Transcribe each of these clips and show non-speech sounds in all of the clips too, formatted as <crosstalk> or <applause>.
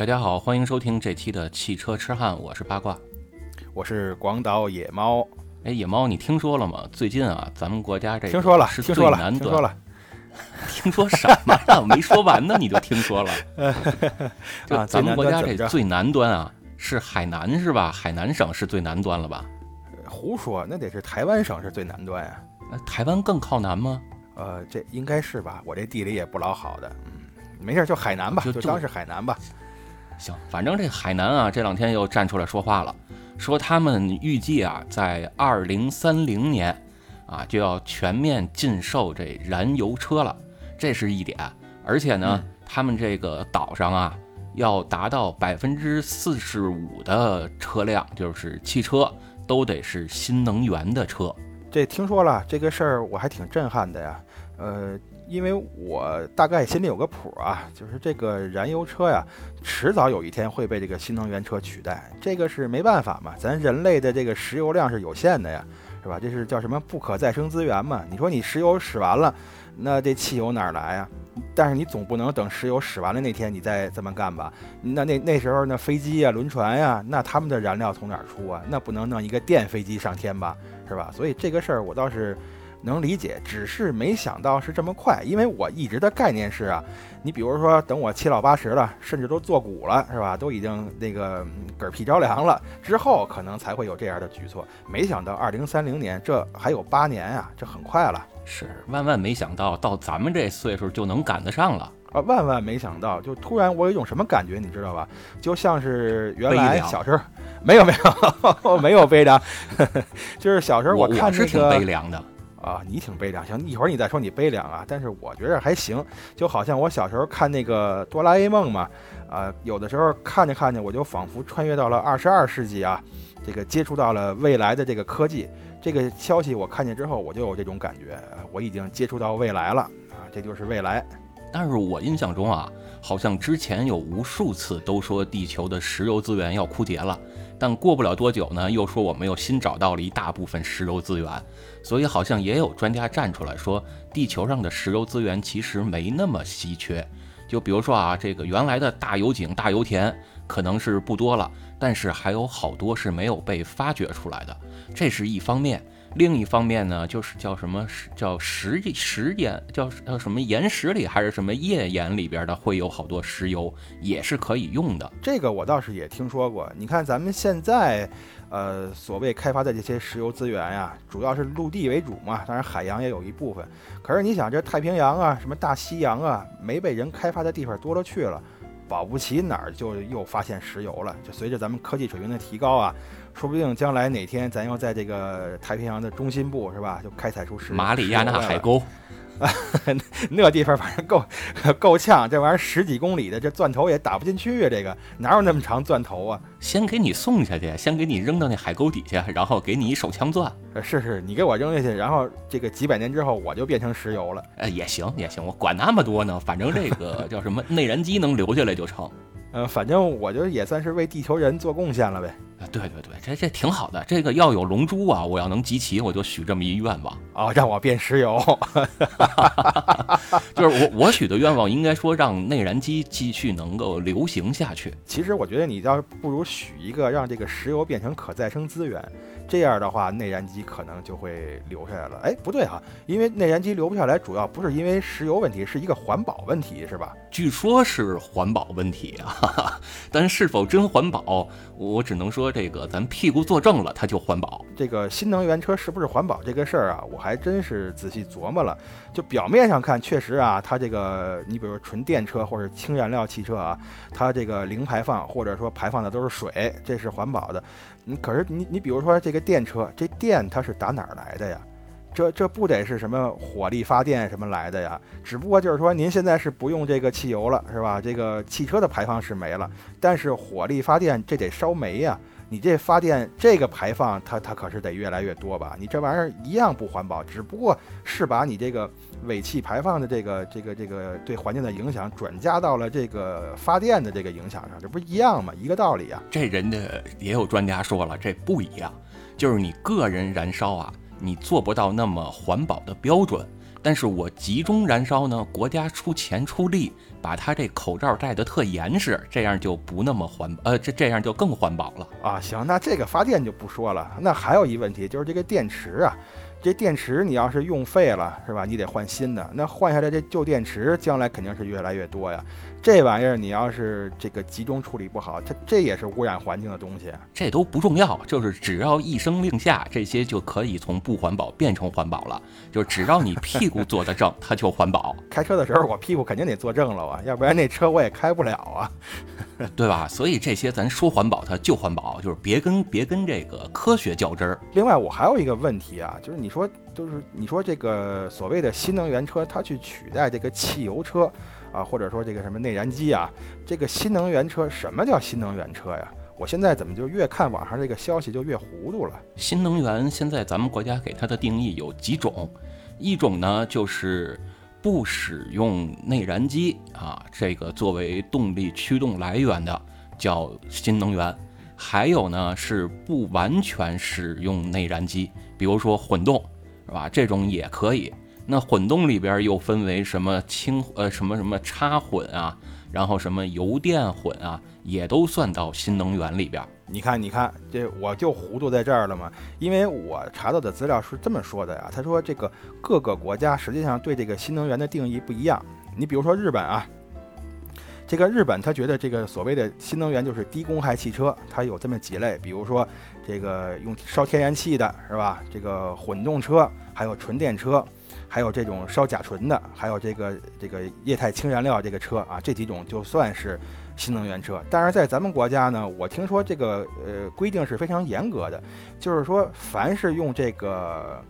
大家好，欢迎收听这期的汽车痴汉，我是八卦。我是广岛野猫，哎，野猫，你听说了吗？最近啊，咱们国家这听说了，是听说了。听说了，<laughs> 听说什么了？我没说完呢，你就听说了。<laughs> 就啊咱们国家这最南端啊，是海南是吧？海南省是最南端了吧？胡说，那得是台湾省是最南端呀。那台湾更靠南吗？呃，这应该是吧？我这地理也不老好的，嗯，没事，就海南吧，就就就当是海南吧。行，反正这海南啊，这两天又站出来说话了，说他们预计啊，在二零三零年啊就要全面禁售这燃油车了，这是一点。而且呢，他们这个岛上啊，要达到百分之四十五的车辆，就是汽车，都得是新能源的车。这听说了这个事儿，我还挺震撼的呀。呃，因为我大概心里有个谱啊，就是这个燃油车呀，迟早有一天会被这个新能源车取代，这个是没办法嘛，咱人类的这个石油量是有限的呀，是吧？这是叫什么不可再生资源嘛？你说你石油使完了，那这汽油哪来呀？但是你总不能等石油使完了那天你再这么干吧？那那那时候那飞机呀、轮船呀，那他们的燃料从哪儿出啊？那不能弄一个电飞机上天吧？是吧？所以这个事儿我倒是能理解，只是没想到是这么快。因为我一直的概念是啊，你比如说等我七老八十了，甚至都做骨了，是吧？都已经那个嗯嗝屁着凉了之后，可能才会有这样的举措。没想到二零三零年，这还有八年啊、这很快了是万万没想到，到咱们这岁数就能赶得上了。啊！万万没想到，就突然我有一种什么感觉，你知道吧？就像是原来小时候没有没有没有悲凉，<laughs> 就是小时候我看那是挺悲。凉的。啊，你挺悲凉，行，一会儿你再说你悲凉啊。但是我觉着还行，就好像我小时候看那个哆啦 A 梦嘛，啊，有的时候看着看着，我就仿佛穿越到了二十二世纪啊，这个接触到了未来的这个科技。这个消息我看见之后，我就有这种感觉，我已经接触到未来了啊，这就是未来。但是我印象中啊，好像之前有无数次都说地球的石油资源要枯竭了，但过不了多久呢，又说我们又新找到了一大部分石油资源，所以好像也有专家站出来说，地球上的石油资源其实没那么稀缺。就比如说啊，这个原来的大油井、大油田可能是不多了，但是还有好多是没有被发掘出来的，这是一方面。另一方面呢，就是叫什么叫石石岩，叫叫什么岩石里还是什么页岩里边的，会有好多石油，也是可以用的。这个我倒是也听说过。你看咱们现在，呃，所谓开发的这些石油资源呀，主要是陆地为主嘛，当然海洋也有一部分。可是你想，这太平洋啊，什么大西洋啊，没被人开发的地方多了去了，保不齐哪儿就又发现石油了。就随着咱们科技水平的提高啊，说不定将来哪天咱要在这个太平洋的中心部是吧，就开采出石马里亚纳海沟。沟，<laughs> 那地方反正够够呛，这玩意儿十几公里的，这钻头也打不进去啊！这个哪有那么长钻头啊？先给你送下去，先给你扔到那海沟底下，然后给你一手枪钻，呃是是，你给我扔下去，然后这个几百年之后我就变成石油了。呃，也行也行，我管那么多呢，反正这个叫什么内燃机能留下来就成。呃，反正我就也算是为地球人做贡献了呗。啊，对对对，这这挺好的。这个要有龙珠啊，我要能集齐，我就许这么一愿望。哦，让我变石油。<laughs> 就是我我许的愿望，应该说让内燃机继续能够流行下去。其实我觉得你倒不如许一个让这个石油变成可再生资源，这样的话内燃机可能就会留下来了。哎，不对哈，因为内燃机留不下来，主要不是因为石油问题，是一个环保问题，是吧？据说是环保问题啊，哈哈，但是否真环保，我只能说这个咱屁股坐正了，它就环保。这个新能源车是不是环保这个事儿啊，我还真是仔细琢磨了。就表面上看，确实啊，它这个你比如说纯电车或者氢燃料汽车啊，它这个零排放或者说排放的都是水，这是环保的。你可是你你比如说这个电车，这电它是打哪儿来的呀？这这不得是什么火力发电什么来的呀？只不过就是说您现在是不用这个汽油了，是吧？这个汽车的排放是没了，但是火力发电这得烧煤呀。你这发电这个排放，它它可是得越来越多吧？你这玩意儿一样不环保，只不过是把你这个尾气排放的这个这个这个对环境的影响转嫁到了这个发电的这个影响上，这不一样吗？一个道理啊。这人家也有专家说了，这不一样，就是你个人燃烧啊，你做不到那么环保的标准。但是我集中燃烧呢，国家出钱出力，把它这口罩戴得特严实，这样就不那么环，呃，这这样就更环保了啊。行，那这个发电就不说了。那还有一问题就是这个电池啊。这电池你要是用废了，是吧？你得换新的。那换下来这旧电池，将来肯定是越来越多呀。这玩意儿你要是这个集中处理不好，它这也是污染环境的东西。这都不重要，就是只要一声令下，这些就可以从不环保变成环保了。就只要你屁股坐得正，它就环保。<laughs> 开车的时候我屁股肯定得坐正了啊，要不然那车我也开不了啊，<laughs> 对吧？所以这些咱说环保，它就环保，就是别跟别跟这个科学较真儿。另外我还有一个问题啊，就是你。说就是你说这个所谓的新能源车，它去取代这个汽油车啊，或者说这个什么内燃机啊，这个新能源车，什么叫新能源车呀？我现在怎么就越看网上这个消息就越糊涂了？新能源现在咱们国家给它的定义有几种，一种呢就是不使用内燃机啊，这个作为动力驱动来源的叫新能源。还有呢，是不完全使用内燃机，比如说混动，是吧？这种也可以。那混动里边又分为什么氢呃什么什么插混啊，然后什么油电混啊，也都算到新能源里边。你看，你看，这我就糊涂在这儿了嘛。因为我查到的资料是这么说的呀，他说这个各个国家实际上对这个新能源的定义不一样。你比如说日本啊。这个日本他觉得这个所谓的新能源就是低公害汽车，它有这么几类，比如说这个用烧天然气的，是吧？这个混动车，还有纯电车，还有这种烧甲醇的，还有这个这个液态氢燃料这个车啊，这几种就算是新能源车。但是在咱们国家呢，我听说这个呃规定是非常严格的，就是说凡是用这个。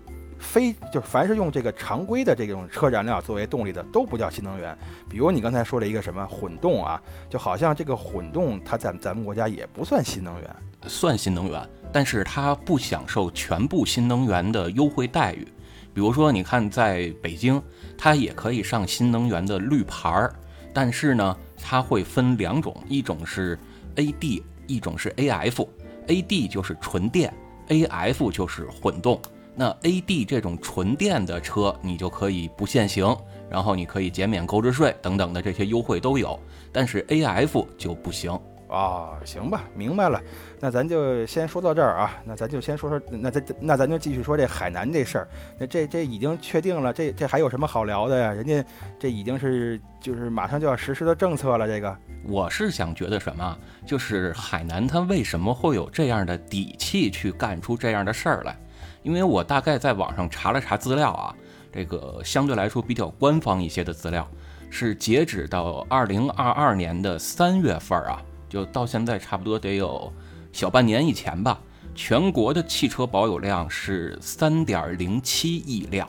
非就凡是用这个常规的这种车燃料作为动力的都不叫新能源。比如你刚才说了一个什么混动啊，就好像这个混动它在咱们国家也不算新能源，算新能源，但是它不享受全部新能源的优惠待遇。比如说你看在北京，它也可以上新能源的绿牌儿，但是呢，它会分两种，一种是 A D，一种是 A F。A D 就是纯电，A F 就是混动。那 A D 这种纯电的车，你就可以不限行，然后你可以减免购置税等等的这些优惠都有，但是 A F 就不行啊。行吧，明白了，那咱就先说到这儿啊。那咱就先说说，那咱那咱就继续说这海南这事儿。那这这已经确定了，这这还有什么好聊的呀？人家这已经是就是马上就要实施的政策了。这个我是想觉得什么，就是海南它为什么会有这样的底气去干出这样的事儿来？因为我大概在网上查了查资料啊，这个相对来说比较官方一些的资料，是截止到二零二二年的三月份啊，就到现在差不多得有小半年以前吧。全国的汽车保有量是三点零七亿辆，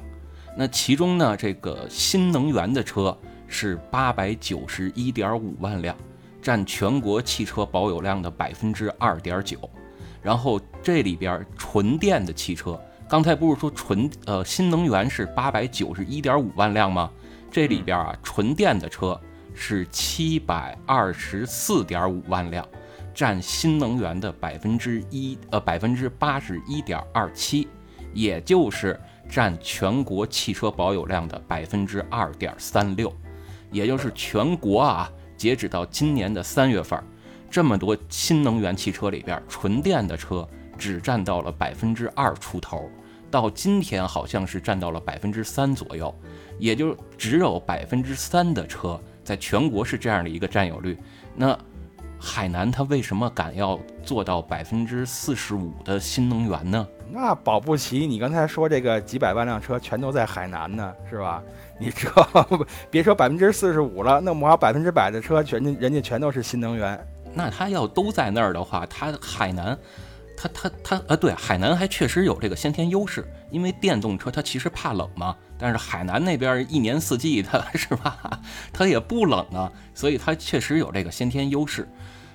那其中呢，这个新能源的车是八百九十一点五万辆，占全国汽车保有量的百分之二点九。然后这里边纯电的汽车，刚才不是说纯呃新能源是八百九十一点五万辆吗？这里边啊纯电的车是七百二十四点五万辆，占新能源的百分之一呃百分之八十一点二七，也就是占全国汽车保有量的百分之二点三六，也就是全国啊截止到今年的三月份。这么多新能源汽车里边，纯电的车只占到了百分之二出头，到今天好像是占到了百分之三左右，也就只有百分之三的车在全国是这样的一个占有率。那海南它为什么敢要做到百分之四十五的新能源呢？那保不齐你刚才说这个几百万辆车全都在海南呢，是吧？你这 <laughs> 别说百分之四十五了，那么要百分之百的车全人家全都是新能源。那他要都在那儿的话，他海南，他他他啊，对，海南还确实有这个先天优势，因为电动车它其实怕冷嘛，但是海南那边一年四季它 <laughs> 是吧，它也不冷啊，所以它确实有这个先天优势。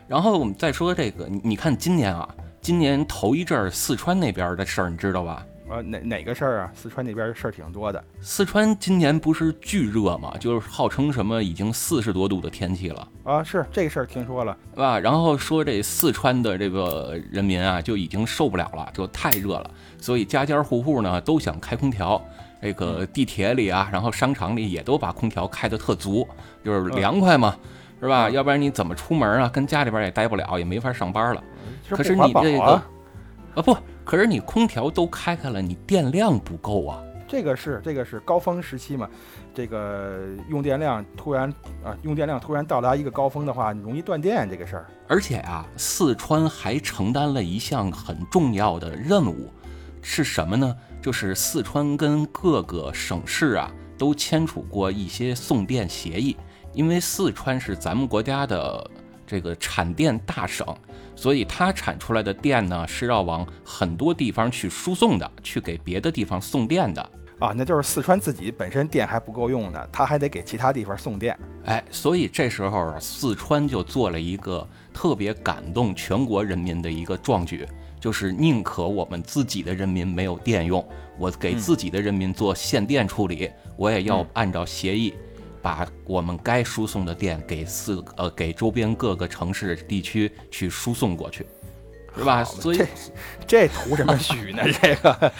然后我们再说这个，你看今年啊，今年头一阵儿四川那边的事儿，你知道吧？呃，哪哪个事儿啊？四川那边事儿挺多的。四川今年不是巨热嘛，就是号称什么已经四十多度的天气了啊。是这个事儿听说了，是吧？然后说这四川的这个人民啊，就已经受不了了，就太热了，所以家家户户呢都想开空调。这个地铁里啊，然后商场里也都把空调开得特足，就是凉快嘛，是吧？要不然你怎么出门啊？跟家里边也待不了，也没法上班了。可是你这个啊不，可是你空调都开开了，你电量不够啊。这个是这个是高峰时期嘛，这个用电量突然啊，用电量突然到达一个高峰的话，容易断电这个事儿。而且啊，四川还承担了一项很重要的任务，是什么呢？就是四川跟各个省市啊都签署过一些送电协议，因为四川是咱们国家的这个产电大省，所以它产出来的电呢是要往很多地方去输送的，去给别的地方送电的。啊，那就是四川自己本身电还不够用呢，他还得给其他地方送电。哎，所以这时候四川就做了一个特别感动全国人民的一个壮举，就是宁可我们自己的人民没有电用，我给自己的人民做限电处理，我也要按照协议，把我们该输送的电给四呃给周边各个城市地区去输送过去。是吧？所以这图什么许呢？<laughs> 这个，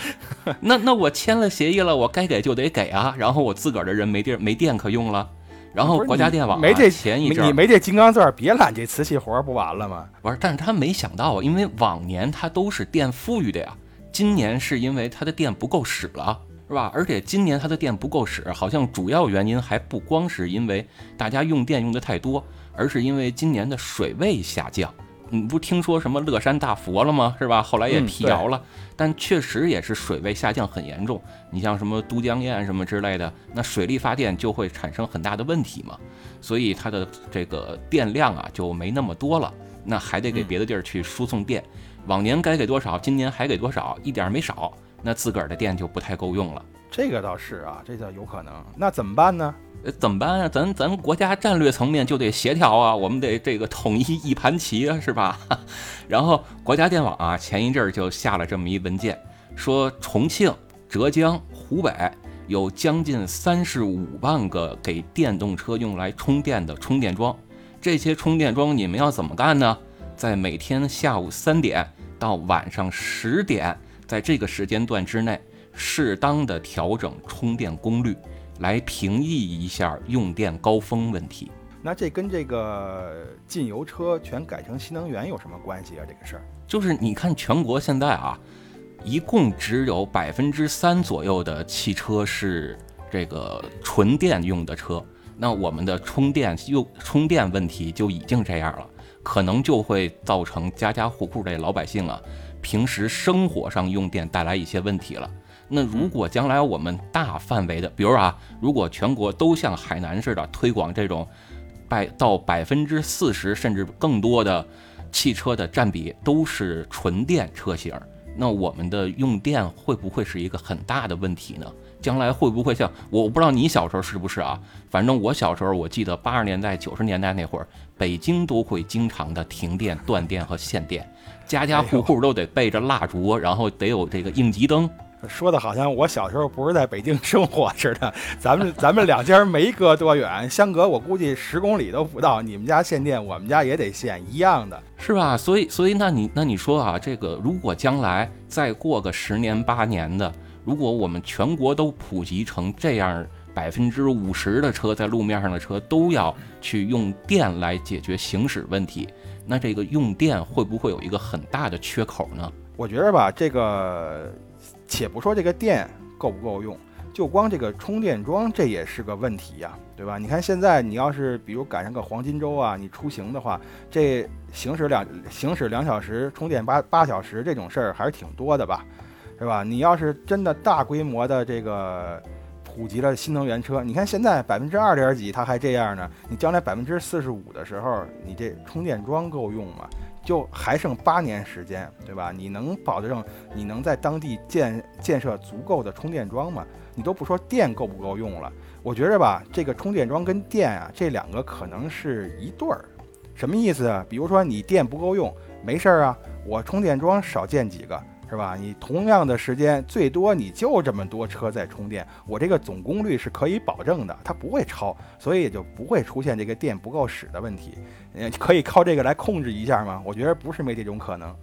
那那我签了协议了，我该给就得给啊。然后我自个儿的人没地儿没电可用了，然后国家电网没这前一阵你没这金刚钻，别揽这瓷器活不完了吗？不是，但是他没想到啊，因为往年他都是电富裕的呀，今年是因为他的电不够使了，是吧？而且今年它的电不够使，好像主要原因还不光是因为大家用电用的太多，而是因为今年的水位下降。你不听说什么乐山大佛了吗？是吧？后来也辟谣了，但确实也是水位下降很严重。你像什么都江堰什么之类的，那水力发电就会产生很大的问题嘛。所以它的这个电量啊就没那么多了，那还得给别的地儿去输送电。往年该给多少，今年还给多少，一点没少，那自个儿的电就不太够用了。这个倒是啊，这叫有可能。那怎么办呢？呃怎么办啊？咱咱国家战略层面就得协调啊，我们得这个统一一盘棋啊，是吧？<laughs> 然后国家电网啊，前一阵儿就下了这么一文件，说重庆、浙江、湖北有将近三十五万个给电动车用来充电的充电桩，这些充电桩你们要怎么干呢？在每天下午三点到晚上十点，在这个时间段之内，适当的调整充电功率。来平抑一下用电高峰问题。那这跟这个禁油车全改成新能源有什么关系啊？这个事儿就是你看，全国现在啊，一共只有百分之三左右的汽车是这个纯电用的车。那我们的充电用充电问题就已经这样了，可能就会造成家家户户这老百姓啊，平时生活上用电带来一些问题了。那如果将来我们大范围的，比如啊，如果全国都像海南似的推广这种百到百分之四十甚至更多的汽车的占比都是纯电车型，那我们的用电会不会是一个很大的问题呢？将来会不会像我不知道你小时候是不是啊？反正我小时候我记得八十年代九十年代那会儿，北京都会经常的停电、断电和限电，家家户户都得备着蜡烛，然后得有这个应急灯。说的好像我小时候不是在北京生活似的，<laughs> 咱们咱们两家没隔多远，相隔我估计十公里都不到。你们家限电，我们家也得限，一样的是吧？所以所以那你那你说啊，这个如果将来再过个十年八年的，如果我们全国都普及成这样，百分之五十的车在路面上的车都要去用电来解决行驶问题，那这个用电会不会有一个很大的缺口呢？我觉得吧，这个。且不说这个电够不够用，就光这个充电桩，这也是个问题呀，对吧？你看现在你要是比如赶上个黄金周啊，你出行的话，这行驶两行驶两小时充电八八小时这种事儿还是挺多的吧，是吧？你要是真的大规模的这个普及了新能源车，你看现在百分之二点几它还这样呢，你将来百分之四十五的时候，你这充电桩够用吗？就还剩八年时间，对吧？你能保证你能在当地建建设足够的充电桩吗？你都不说电够不够用了，我觉着吧，这个充电桩跟电啊，这两个可能是一对儿。什么意思啊？比如说你电不够用，没事儿啊，我充电桩少建几个。是吧？你同样的时间，最多你就这么多车在充电，我这个总功率是可以保证的，它不会超，所以也就不会出现这个电不够使的问题。呃，可以靠这个来控制一下吗？我觉得不是没这种可能。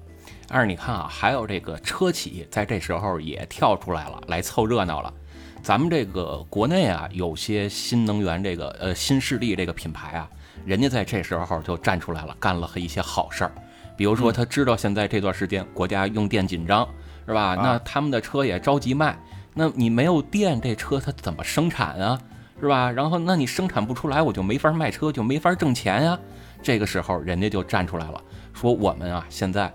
但是你看啊，还有这个车企在这时候也跳出来了，来凑热闹了。咱们这个国内啊，有些新能源这个呃新势力这个品牌啊，人家在这时候就站出来了，干了一些好事儿。比如说，他知道现在这段时间国家用电紧张，是吧？那他们的车也着急卖，那你没有电，这车它怎么生产啊？是吧？然后那你生产不出来，我就没法卖车，就没法挣钱呀。这个时候，人家就站出来了，说我们啊，现在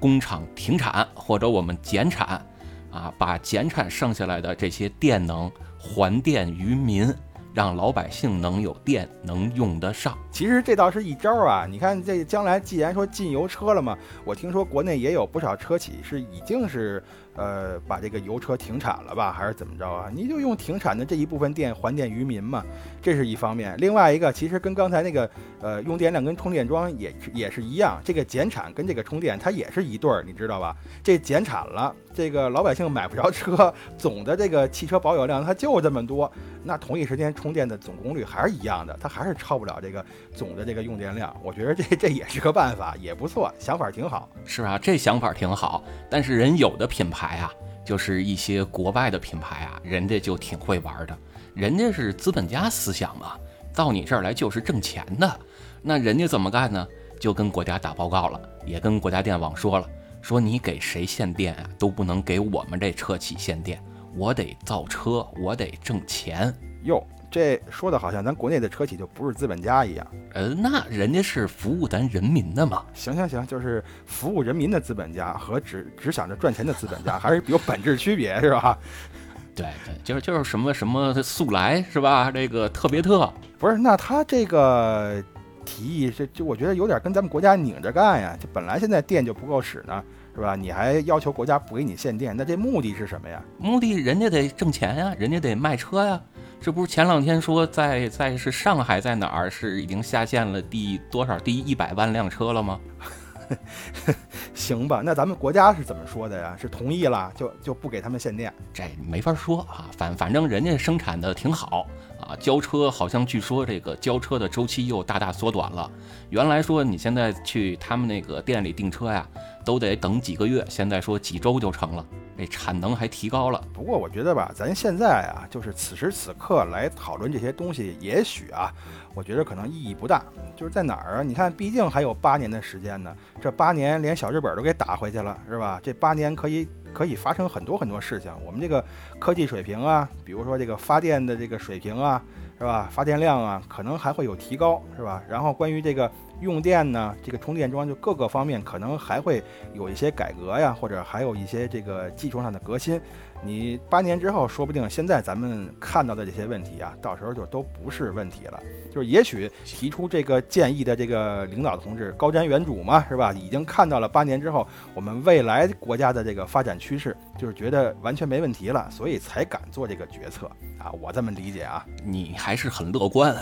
工厂停产或者我们减产，啊，把减产剩下来的这些电能还电于民。让老百姓能有电，能用得上。其实这倒是一招啊！你看，这将来既然说禁油车了嘛，我听说国内也有不少车企是已经是。呃，把这个油车停产了吧，还是怎么着啊？你就用停产的这一部分电还电于民嘛，这是一方面。另外一个，其实跟刚才那个呃用电量跟充电桩也也是一样，这个减产跟这个充电它也是一对儿，你知道吧？这减产了，这个老百姓买不着车，总的这个汽车保有量它就这么多，那同一时间充电的总功率还是一样的，它还是超不了这个总的这个用电量。我觉得这这也是个办法，也不错，想法挺好。是啊，这想法挺好，但是人有的品牌。牌啊，就是一些国外的品牌啊，人家就挺会玩的，人家是资本家思想嘛，到你这儿来就是挣钱的。那人家怎么干呢？就跟国家打报告了，也跟国家电网说了，说你给谁限电啊，都不能给我们这车企限电，我得造车，我得挣钱哟。这说的好像咱国内的车企就不是资本家一样，呃，那人家是服务咱人民的嘛。行行行，就是服务人民的资本家和只只想着赚钱的资本家还是有本质区别，是吧？对对，就是就是什么什么速来是吧？这个特别特不是？那他这个提议，这就我觉得有点跟咱们国家拧着干呀。就本来现在电就不够使呢，是吧？你还要求国家不给你限电，那这目的是什么呀？目的人家得挣钱呀，人家得卖车呀。这不是前两天说在在是上海在哪儿是已经下线了第多少第一百万辆车了吗？<laughs> 行吧，那咱们国家是怎么说的呀？是同意了就就不给他们限电？这没法说啊，反反正人家生产的挺好啊，交车好像据说这个交车的周期又大大缩短了。原来说你现在去他们那个店里订车呀，都得等几个月，现在说几周就成了。那产能还提高了，不过我觉得吧，咱现在啊，就是此时此刻来讨论这些东西，也许啊，我觉得可能意义不大。就是在哪儿啊？你看，毕竟还有八年的时间呢，这八年连小日本都给打回去了，是吧？这八年可以可以发生很多很多事情。我们这个科技水平啊，比如说这个发电的这个水平啊，是吧？发电量啊，可能还会有提高，是吧？然后关于这个。用电呢，这个充电桩就各个方面可能还会有一些改革呀，或者还有一些这个技术上的革新。你八年之后，说不定现在咱们看到的这些问题啊，到时候就都不是问题了。就是也许提出这个建议的这个领导同志高瞻远瞩嘛，是吧？已经看到了八年之后我们未来国家的这个发展趋势，就是觉得完全没问题了，所以才敢做这个决策啊。我这么理解啊，你还是很乐观，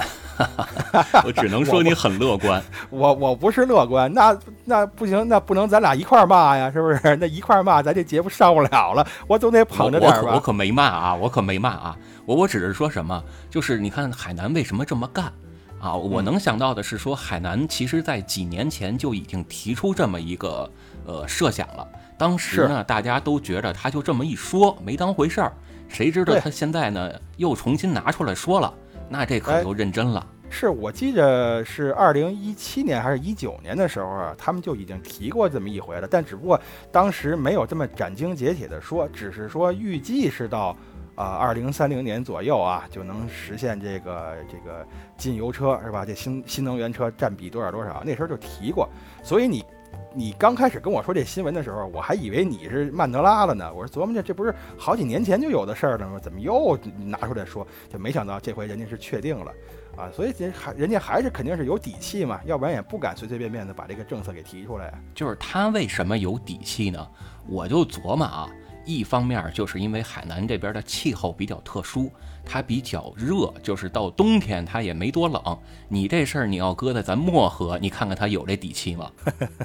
<laughs> 我只能说你很乐观。<laughs> 我我不是乐观，那那不行，那不能咱俩一块骂呀，是不是？<laughs> 那一块骂，咱这节目上不了了，我总得捧。我可我可没骂啊，我可没骂啊，我我只是说什么，就是你看海南为什么这么干？啊？我能想到的是说，海南其实在几年前就已经提出这么一个呃设想了，当时呢大家都觉得他就这么一说没当回事儿，谁知道他现在呢又重新拿出来说了，那这可就认真了。是我记着是二零一七年还是一九年的时候啊，他们就已经提过这么一回了，但只不过当时没有这么斩钉截铁的说，只是说预计是到啊二零三零年左右啊就能实现这个这个禁油车是吧？这新新能源车占比多少多少，那时候就提过。所以你你刚开始跟我说这新闻的时候，我还以为你是曼德拉了呢。我说琢磨着这不是好几年前就有的事儿了吗？怎么又拿出来说？就没想到这回人家是确定了。啊，所以人还人家还是肯定是有底气嘛，要不然也不敢随随便便的把这个政策给提出来。就是他为什么有底气呢？我就琢磨啊。一方面就是因为海南这边的气候比较特殊，它比较热，就是到冬天它也没多冷。你这事儿你要搁在咱漠河，你看看他有这底气吗？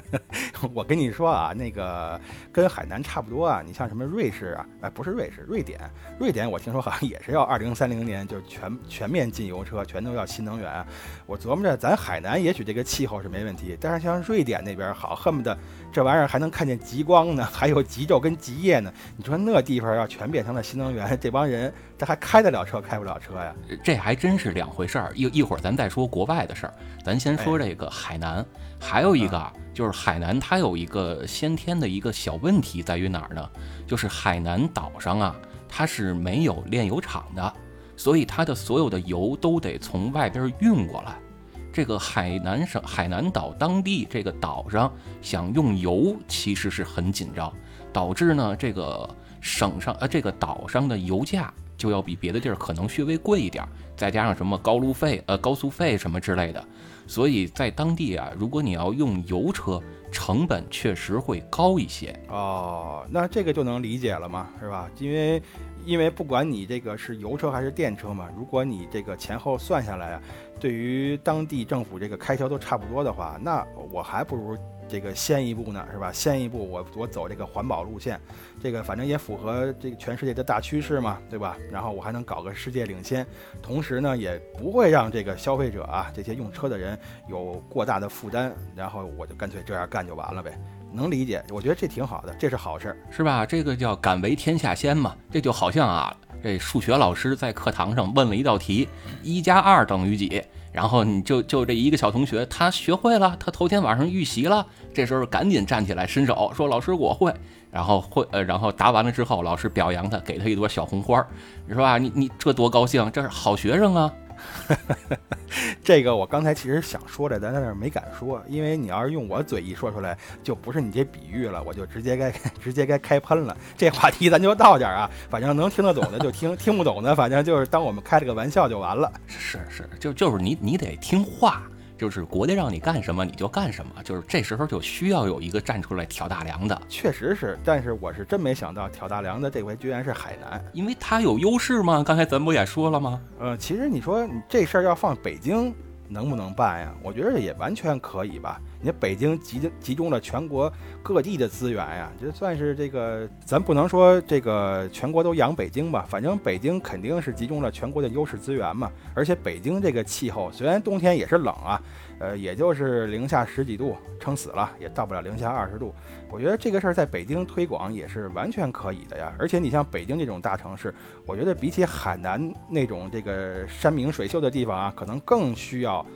<laughs> 我跟你说啊，那个跟海南差不多啊。你像什么瑞士啊，哎，不是瑞士，瑞典，瑞典我听说好像也是要二零三零年就全全面禁油车，全都要新能源。我琢磨着咱海南也许这个气候是没问题，但是像瑞典那边好，恨不得这玩意儿还能看见极光呢，还有极昼跟极夜呢。你说那地方要全变成了新能源，这帮人这还开得了车开不了车呀？这还真是两回事儿。一一会儿咱再说国外的事儿，咱先说这个海南。还有一个啊，就是海南它有一个先天的一个小问题在于哪儿呢？就是海南岛上啊，它是没有炼油厂的，所以它的所有的油都得从外边运过来。这个海南省海南岛当地这个岛上想用油，其实是很紧张，导致呢这个省上呃这个岛上的油价就要比别的地儿可能稍微贵一点，再加上什么高路费呃高速费什么之类的，所以在当地啊，如果你要用油车，成本确实会高一些。哦，那这个就能理解了嘛，是吧？因为因为不管你这个是油车还是电车嘛，如果你这个前后算下来啊。对于当地政府这个开销都差不多的话，那我还不如这个先一步呢，是吧？先一步，我我走这个环保路线，这个反正也符合这个全世界的大趋势嘛，对吧？然后我还能搞个世界领先，同时呢，也不会让这个消费者啊，这些用车的人有过大的负担，然后我就干脆这样干就完了呗。能理解，我觉得这挺好的，这是好事儿，是吧？这个叫敢为天下先嘛，这就好像啊。这数学老师在课堂上问了一道题，一加二等于几？然后你就就这一个小同学，他学会了，他头天晚上预习了，这时候赶紧站起来伸手说：“老师，我会。”然后会呃，然后答完了之后，老师表扬他，给他一朵小红花，你说啊？你你这多高兴，这是好学生啊。<laughs> 这个我刚才其实想说的，但在那没敢说，因为你要是用我嘴一说出来，就不是你这比喻了，我就直接该 <laughs> 直接该开喷了。这话题咱就到这儿啊，反正能听得懂的就听，听不懂的反正就是当我们开了个玩笑就完了。是是，就就是你你得听话。就是国家让你干什么你就干什么，就是这时候就需要有一个站出来挑大梁的。确实是，但是我是真没想到挑大梁的这回居然是海南，因为它有优势吗。刚才咱不也说了吗？呃，其实你说你这事儿要放北京能不能办呀？我觉得也完全可以吧。你北京集集中了全国各地的资源呀，这算是这个，咱不能说这个全国都养北京吧，反正北京肯定是集中了全国的优势资源嘛。而且北京这个气候虽然冬天也是冷啊，呃，也就是零下十几度，撑死了也到不了零下二十度。我觉得这个事儿在北京推广也是完全可以的呀。而且你像北京这种大城市，我觉得比起海南那种这个山明水秀的地方啊，可能更需要。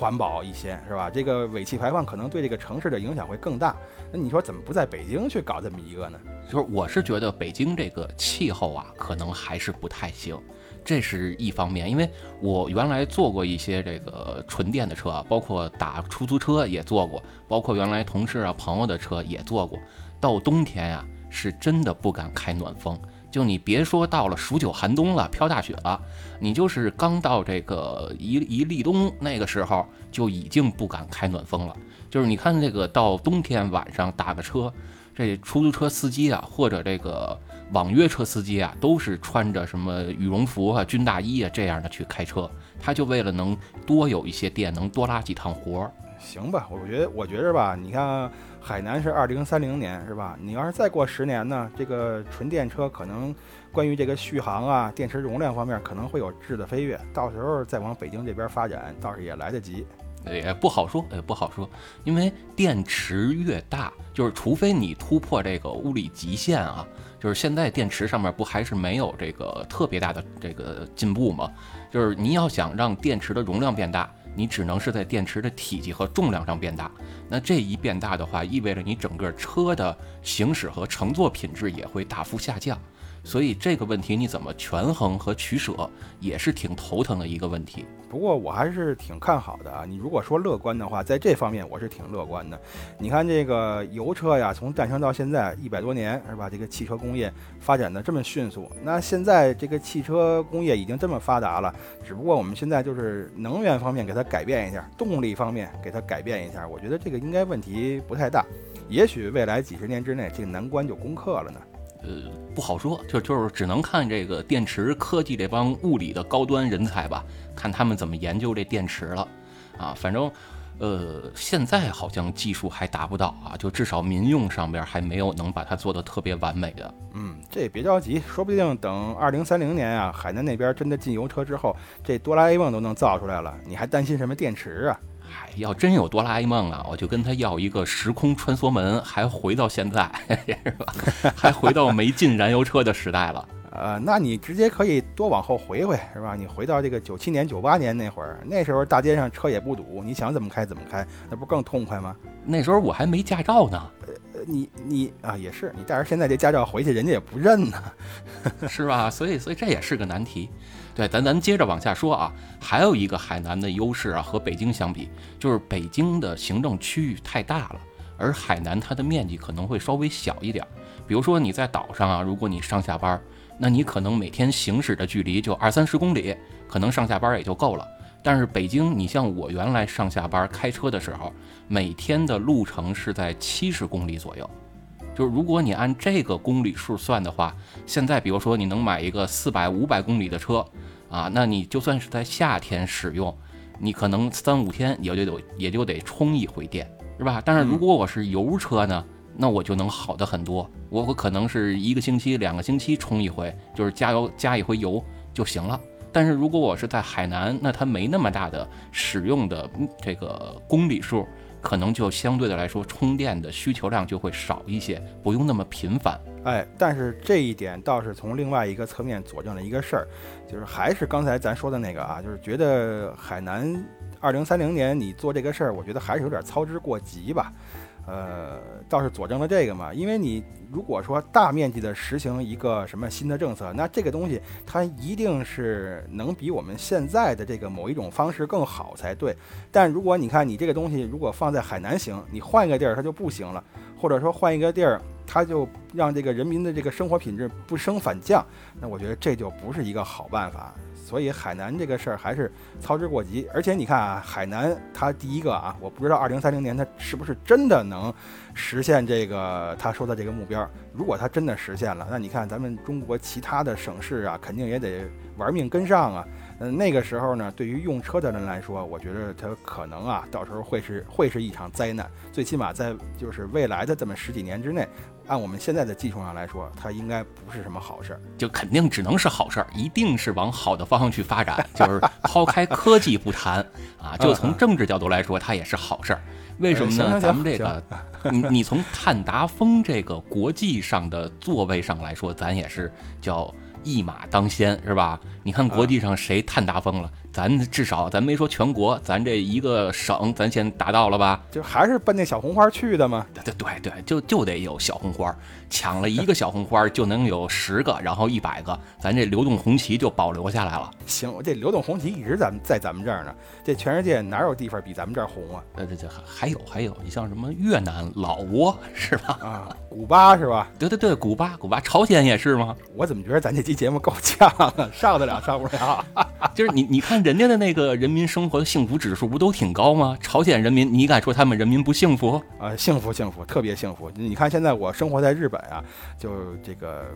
环保一些是吧？这个尾气排放可能对这个城市的影响会更大。那你说怎么不在北京去搞这么一个呢？就是我是觉得北京这个气候啊，可能还是不太行，这是一方面。因为我原来坐过一些这个纯电的车，包括打出租车也坐过，包括原来同事啊朋友的车也坐过。到冬天呀，是真的不敢开暖风。就你别说到了数九寒冬了，飘大雪了，你就是刚到这个一一立冬那个时候，就已经不敢开暖风了。就是你看这个到冬天晚上打个车，这出租车司机啊，或者这个网约车司机啊，都是穿着什么羽绒服啊、军大衣啊这样的去开车，他就为了能多有一些电，能多拉几趟活儿。行吧，我觉得我觉着吧，你看。海南是二零三零年，是吧？你要是再过十年呢？这个纯电车可能关于这个续航啊、电池容量方面可能会有质的飞跃，到时候再往北京这边发展，倒是也来得及。也不好说，也不好说，因为电池越大，就是除非你突破这个物理极限啊，就是现在电池上面不还是没有这个特别大的这个进步吗？就是你要想让电池的容量变大。你只能是在电池的体积和重量上变大，那这一变大的话，意味着你整个车的行驶和乘坐品质也会大幅下降。所以这个问题你怎么权衡和取舍，也是挺头疼的一个问题。不过我还是挺看好的啊！你如果说乐观的话，在这方面我是挺乐观的。你看这个油车呀，从诞生到现在一百多年，是吧？这个汽车工业发展的这么迅速，那现在这个汽车工业已经这么发达了，只不过我们现在就是能源方面给它改变一下，动力方面给它改变一下，我觉得这个应该问题不太大。也许未来几十年之内，这个难关就攻克了呢。呃，不好说，就就是只能看这个电池科技这帮物理的高端人才吧，看他们怎么研究这电池了，啊，反正，呃，现在好像技术还达不到啊，就至少民用上边还没有能把它做的特别完美的。嗯，这也别着急，说不定等二零三零年啊，海南那边真的进油车之后，这哆啦 A 梦都能造出来了，你还担心什么电池啊？嗨，要真有哆啦 A 梦啊，我就跟他要一个时空穿梭门，还回到现在，是吧？<laughs> 还回到没进燃油车的时代了。呃，那你直接可以多往后回回，是吧？你回到这个九七年、九八年那会儿，那时候大街上车也不堵，你想怎么开怎么开，那不更痛快吗？那时候我还没驾照呢。呃，你你啊，也是，你带着现在这驾照回去，人家也不认呢，是吧？所以所以这也是个难题。对，咱咱接着往下说啊，还有一个海南的优势啊，和北京相比，就是北京的行政区域太大了，而海南它的面积可能会稍微小一点。比如说你在岛上啊，如果你上下班。那你可能每天行驶的距离就二三十公里，可能上下班也就够了。但是北京，你像我原来上下班开车的时候，每天的路程是在七十公里左右。就是如果你按这个公里数算的话，现在比如说你能买一个四百五百公里的车啊，那你就算是在夏天使用，你可能三五天也就得也就得充一回电，是吧？但是如果我是油车呢？那我就能好的很多，我我可能是一个星期、两个星期充一回，就是加油加一回油就行了。但是如果我是在海南，那它没那么大的使用的这个公里数，可能就相对的来说充电的需求量就会少一些，不用那么频繁。哎，但是这一点倒是从另外一个侧面佐证了一个事儿，就是还是刚才咱说的那个啊，就是觉得海南二零三零年你做这个事儿，我觉得还是有点操之过急吧。呃，倒是佐证了这个嘛，因为你如果说大面积的实行一个什么新的政策，那这个东西它一定是能比我们现在的这个某一种方式更好才对。但如果你看你这个东西如果放在海南行，你换一个地儿它就不行了，或者说换一个地儿它就让这个人民的这个生活品质不升反降，那我觉得这就不是一个好办法。所以海南这个事儿还是操之过急，而且你看啊，海南它第一个啊，我不知道二零三零年它是不是真的能实现这个他说的这个目标。如果它真的实现了，那你看咱们中国其他的省市啊，肯定也得玩命跟上啊。嗯，那个时候呢，对于用车的人来说，我觉得它可能啊，到时候会是会是一场灾难。最起码在就是未来的这么十几年之内。按我们现在的技术上来说，它应该不是什么好事儿，就肯定只能是好事儿，一定是往好的方向去发展。就是抛开科技不谈啊，就从政治角度来说，它也是好事儿。为什么呢？咱们这个，你你从碳达峰这个国际上的座位上来说，咱也是叫一马当先，是吧？你看国际上谁碳达峰了？咱至少咱没说全国，咱这一个省咱先达到了吧？就还是奔那小红花去的吗？对对对，就就得有小红花，抢了一个小红花就能有十个，然后一百个，咱这流动红旗就保留下来了。行，这流动红旗一直咱们在咱们这儿呢，这全世界哪有地方比咱们这儿红啊？呃，这这还还有还有，你像什么越南、老挝是吧？啊，古巴是吧？对对对，古巴古巴，朝鲜也是吗？我怎么觉得咱这期节目够呛啊？上得了上不了？<laughs> 就是你你看。人家的那个人民生活的幸福指数不都挺高吗？朝鲜人民，你敢说他们人民不幸福啊？幸福幸福，特别幸福。你看现在我生活在日本啊，就这个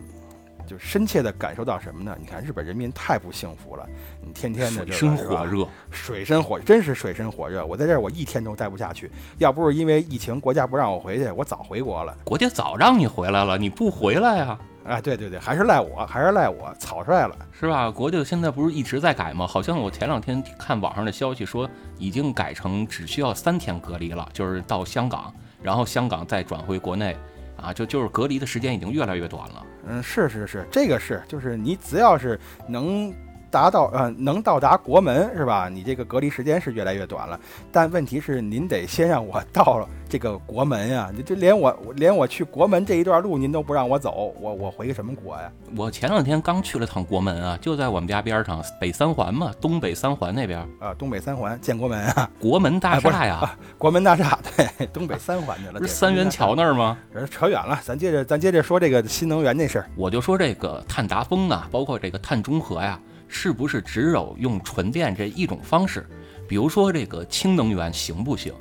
就深切的感受到什么呢？你看日本人民太不幸福了，你天天的水深火热，水深火真是水深火热。我在这儿我一天都待不下去，要不是因为疫情，国家不让我回去，我早回国了。国家早让你回来了，你不回来呀？啊，对对对，还是赖我，还是赖我，草率了，是吧？国家现在不是一直在改吗？好像我前两天看网上的消息说，已经改成只需要三天隔离了，就是到香港，然后香港再转回国内，啊，就就是隔离的时间已经越来越短了。嗯，是是是，这个是，就是你只要是能。达到呃能到达国门是吧？你这个隔离时间是越来越短了，但问题是您得先让我到了这个国门呀！<laughs> 你这连我连我去国门这一段路您都不让我走，我我回个什么国呀？我前两天刚去了趟国门啊，就在我们家边上，北三环嘛，东北三环那边啊，东北三环建国门啊，国门大厦呀，<laughs> 国门大厦对，东北三环去了，不是三元桥那儿吗？扯远了，咱接着咱接着说这个新能源那事儿，我就说这个碳达峰啊，包括这个碳中和呀。是不是只有用纯电这一种方式？比如说这个氢能源行不行？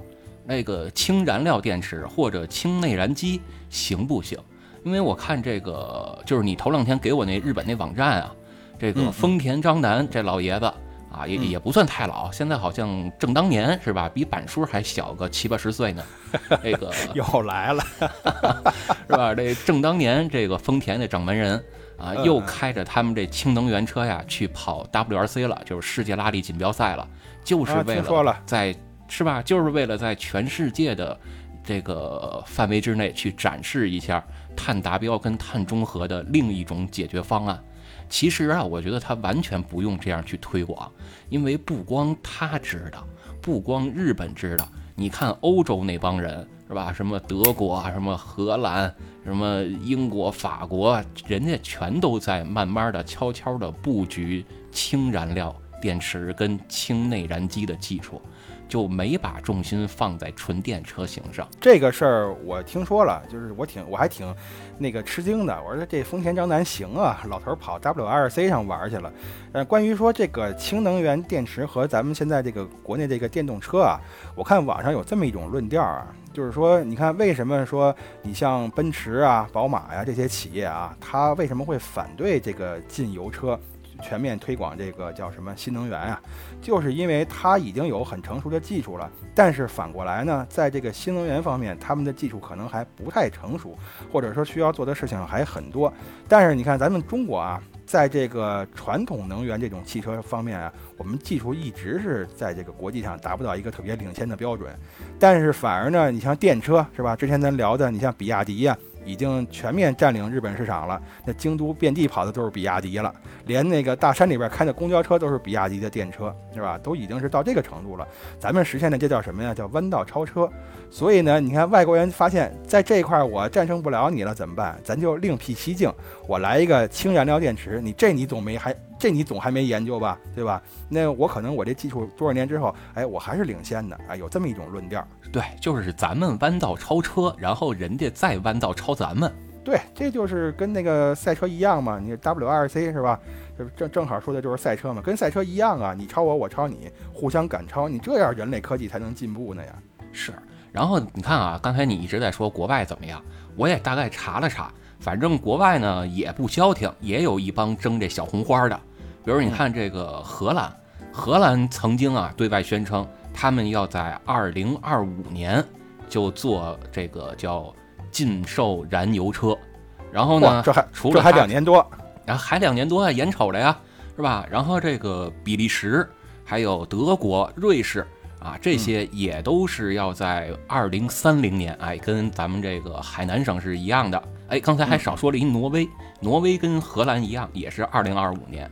那个氢燃料电池或者氢内燃机行不行？因为我看这个就是你头两天给我那日本那网站啊，这个丰田章男这老爷子啊，也也不算太老，现在好像正当年是吧？比板叔还小个七八十岁呢。<laughs> 这个又来了，<laughs> 是吧？这正当年这个丰田的掌门人。啊，又开着他们这氢能源车呀去跑 WRC 了，就是世界拉力锦标赛了，就是为了在是吧？就是为了在全世界的这个范围之内去展示一下碳达标跟碳中和的另一种解决方案。其实啊，我觉得他完全不用这样去推广，因为不光他知道，不光日本知道，你看欧洲那帮人是吧？什么德国啊，什么荷兰，什么英国、法国，人家全都在慢慢的、悄悄的布局氢燃料电池跟氢内燃机的技术。就没把重心放在纯电车型上。这个事儿我听说了，就是我挺我还挺那个吃惊的。我说这丰田章男行啊，老头跑 WRC 上玩去了。呃，关于说这个氢能源电池和咱们现在这个国内这个电动车啊，我看网上有这么一种论调啊，就是说，你看为什么说你像奔驰啊、宝马呀这些企业啊，它为什么会反对这个禁油车？全面推广这个叫什么新能源啊，就是因为它已经有很成熟的技术了。但是反过来呢，在这个新能源方面，他们的技术可能还不太成熟，或者说需要做的事情还很多。但是你看咱们中国啊，在这个传统能源这种汽车方面啊，我们技术一直是在这个国际上达不到一个特别领先的标准。但是反而呢，你像电车是吧？之前咱聊的，你像比亚迪呀。已经全面占领日本市场了，那京都遍地跑的都是比亚迪了，连那个大山里边开的公交车都是比亚迪的电车，是吧？都已经是到这个程度了。咱们实现的这叫什么呀？叫弯道超车。所以呢，你看外国人发现，在这一块我战胜不了你了，怎么办？咱就另辟蹊径，我来一个氢燃料电池。你这你总没还这你总还没研究吧？对吧？那我可能我这技术多少年之后，哎，我还是领先的啊，有这么一种论调。对，就是咱们弯道超车，然后人家再弯道超咱们。对，这就是跟那个赛车一样嘛。你 WRC 是吧？就正正好说的就是赛车嘛，跟赛车一样啊，你超我，我超你，互相赶超，你这样人类科技才能进步呢呀。是。然后你看啊，刚才你一直在说国外怎么样，我也大概查了查，反正国外呢也不消停，也有一帮争这小红花的。比如你看这个荷兰，荷兰曾经啊对外宣称，他们要在二零二五年就做这个叫禁售燃油车。然后呢，这还除了还两年多，然后还两年多啊，眼瞅着呀，是吧？然后这个比利时、还有德国、瑞士。啊，这些也都是要在二零三零年，哎，跟咱们这个海南省是一样的。哎，刚才还少说了一挪威，挪威跟荷兰一样，也是二零二五年。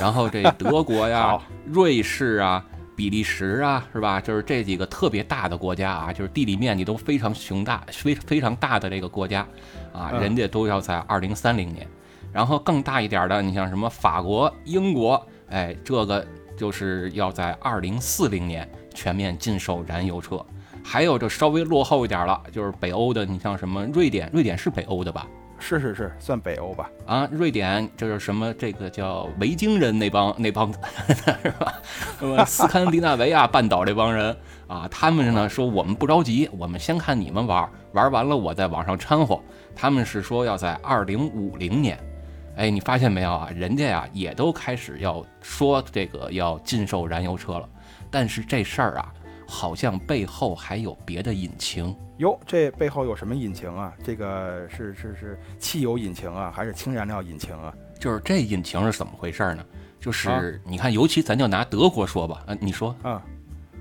然后这德国呀、<laughs> 瑞士啊、比利时啊，是吧？就是这几个特别大的国家啊，就是地理面积都非常雄大、非非常大的这个国家啊，人家都要在二零三零年。然后更大一点的，你像什么法国、英国，哎，这个就是要在二零四零年。全面禁售燃油车，还有这稍微落后一点了，就是北欧的，你像什么瑞典，瑞典是北欧的吧？是是是，算北欧吧？啊，瑞典就是什么这个叫维京人那帮那帮 <laughs> 是吧？斯堪的纳维亚半岛这帮人啊，他们呢说我们不着急，我们先看你们玩，玩完了我再往上掺和。他们是说要在二零五零年，哎，你发现没有啊？人家呀也都开始要说这个要禁售燃油车了。但是这事儿啊，好像背后还有别的引擎哟。这背后有什么引擎啊？这个是是是汽油引擎啊，还是氢燃料引擎啊？就是这引擎是怎么回事呢？就是你看，尤其咱就拿德国说吧，啊，你说啊，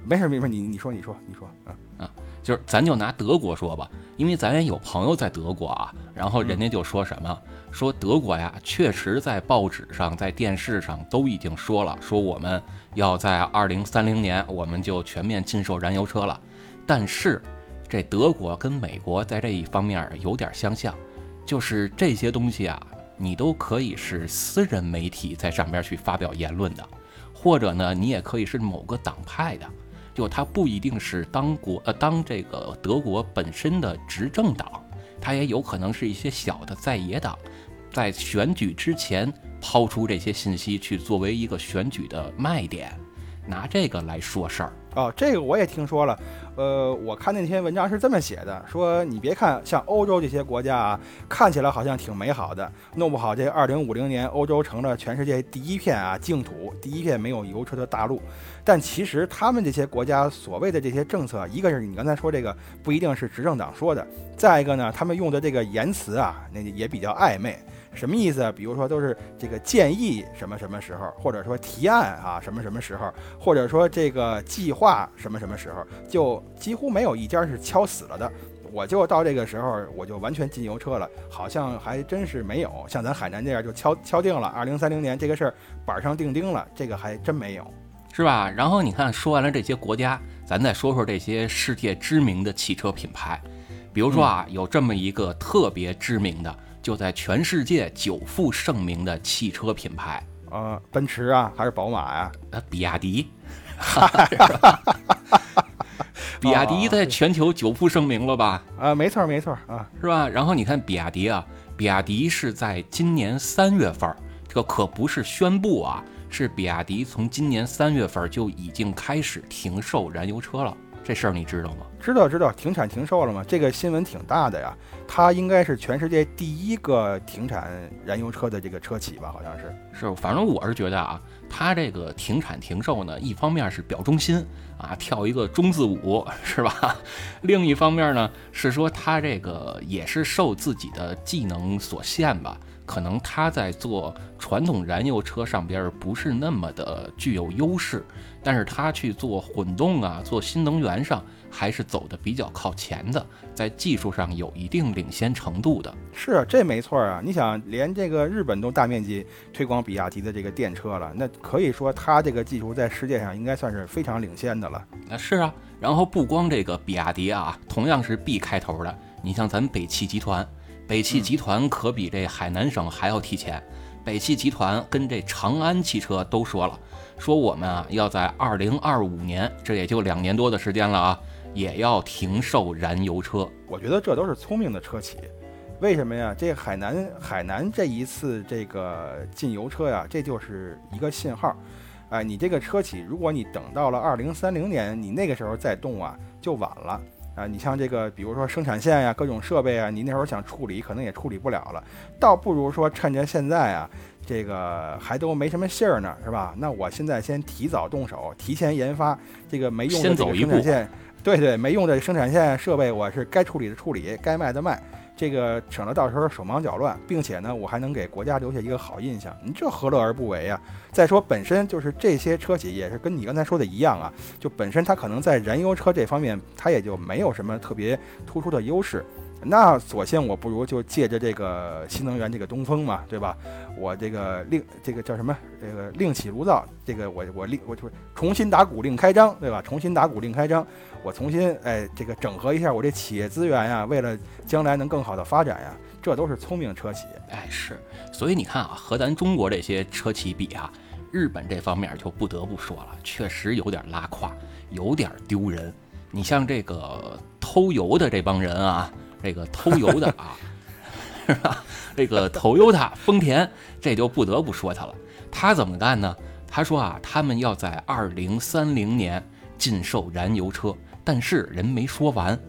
没事没事，你你说你说你说啊啊，就是咱就拿德国说吧，因为咱也有朋友在德国啊，然后人家就说什么，说德国呀，确实在报纸上、在电视上都已经说了，说我们。要在二零三零年，我们就全面禁售燃油车了。但是，这德国跟美国在这一方面有点相像，就是这些东西啊，你都可以是私人媒体在上边去发表言论的，或者呢，你也可以是某个党派的，就它不一定是当国呃当这个德国本身的执政党，它也有可能是一些小的在野党，在选举之前。抛出这些信息去作为一个选举的卖点，拿这个来说事儿哦，这个我也听说了。呃，我看那篇文章是这么写的，说你别看像欧洲这些国家啊，看起来好像挺美好的，弄不好这二零五零年欧洲成了全世界第一片啊净土，第一片没有油车的大陆。但其实他们这些国家所谓的这些政策，一个是你刚才说这个不一定是执政党说的，再一个呢，他们用的这个言辞啊，那也比较暧昧。什么意思啊？比如说都是这个建议什么什么时候，或者说提案啊什么什么时候，或者说这个计划什么什么时候，就几乎没有一家是敲死了的。我就到这个时候，我就完全进油车了，好像还真是没有。像咱海南这样就敲敲定了，二零三零年这个事儿板上钉钉了，这个还真没有，是吧？然后你看，说完了这些国家，咱再说说这些世界知名的汽车品牌，比如说啊，有这么一个特别知名的，就在全世界久负盛名的汽车品牌，呃，奔驰啊，还是宝马呀？呃，比亚迪。<laughs> 比亚迪在全球久负盛名了吧？啊，没错没错啊，是吧？然后你看比亚迪啊，比亚迪是在今年三月份，这个可不是宣布啊，是比亚迪从今年三月份就已经开始停售燃油车了。这事儿你知道吗？知道知道，停产停售了吗？这个新闻挺大的呀。它应该是全世界第一个停产燃油车的这个车企吧？好像是。是，反正我是觉得啊，它这个停产停售呢，一方面是表忠心啊，跳一个忠字舞是吧？<laughs> 另一方面呢，是说它这个也是受自己的技能所限吧。可能他在做传统燃油车上边不是那么的具有优势，但是它去做混动啊，做新能源上还是走的比较靠前的，在技术上有一定领先程度的。是，这没错啊。你想，连这个日本都大面积推广比亚迪的这个电车了，那可以说它这个技术在世界上应该算是非常领先的了。那是啊。然后不光这个比亚迪啊，同样是 B 开头的，你像咱北汽集团。北汽集团可比这海南省还要提前。北汽集团跟这长安汽车都说了，说我们啊要在二零二五年，这也就两年多的时间了啊，也要停售燃油车。我觉得这都是聪明的车企。为什么呀？这海南海南这一次这个禁油车呀，这就是一个信号。哎，你这个车企，如果你等到了二零三零年，你那个时候再动啊，就晚了。啊，你像这个，比如说生产线呀，各种设备啊，你那时候想处理，可能也处理不了了。倒不如说趁着现在啊，这个还都没什么信儿呢，是吧？那我现在先提早动手，提前研发这个没用的生产线，对对，没用的生产线设备，我是该处理的处理，该卖的卖。这个省得到时候手忙脚乱，并且呢，我还能给国家留下一个好印象，你这何乐而不为啊？再说本身就是这些车企也是跟你刚才说的一样啊，就本身它可能在燃油车这方面，它也就没有什么特别突出的优势。那索性我不如就借着这个新能源这个东风嘛，对吧？我这个另这个叫什么？这个另起炉灶，这个我我另我就重新打鼓另开张，对吧？重新打鼓另开张，我重新哎这个整合一下我这企业资源呀，为了将来能更好的发展呀，这都是聪明车企。哎，是，所以你看啊，和咱中国这些车企比啊，日本这方面就不得不说了，确实有点拉胯，有点丢人。你像这个偷油的这帮人啊。这个偷油的啊，<laughs> 是吧？这个 Toyota 丰田，这就不得不说他了。他怎么干呢？他说啊，他们要在二零三零年禁售燃油车，但是人没说完，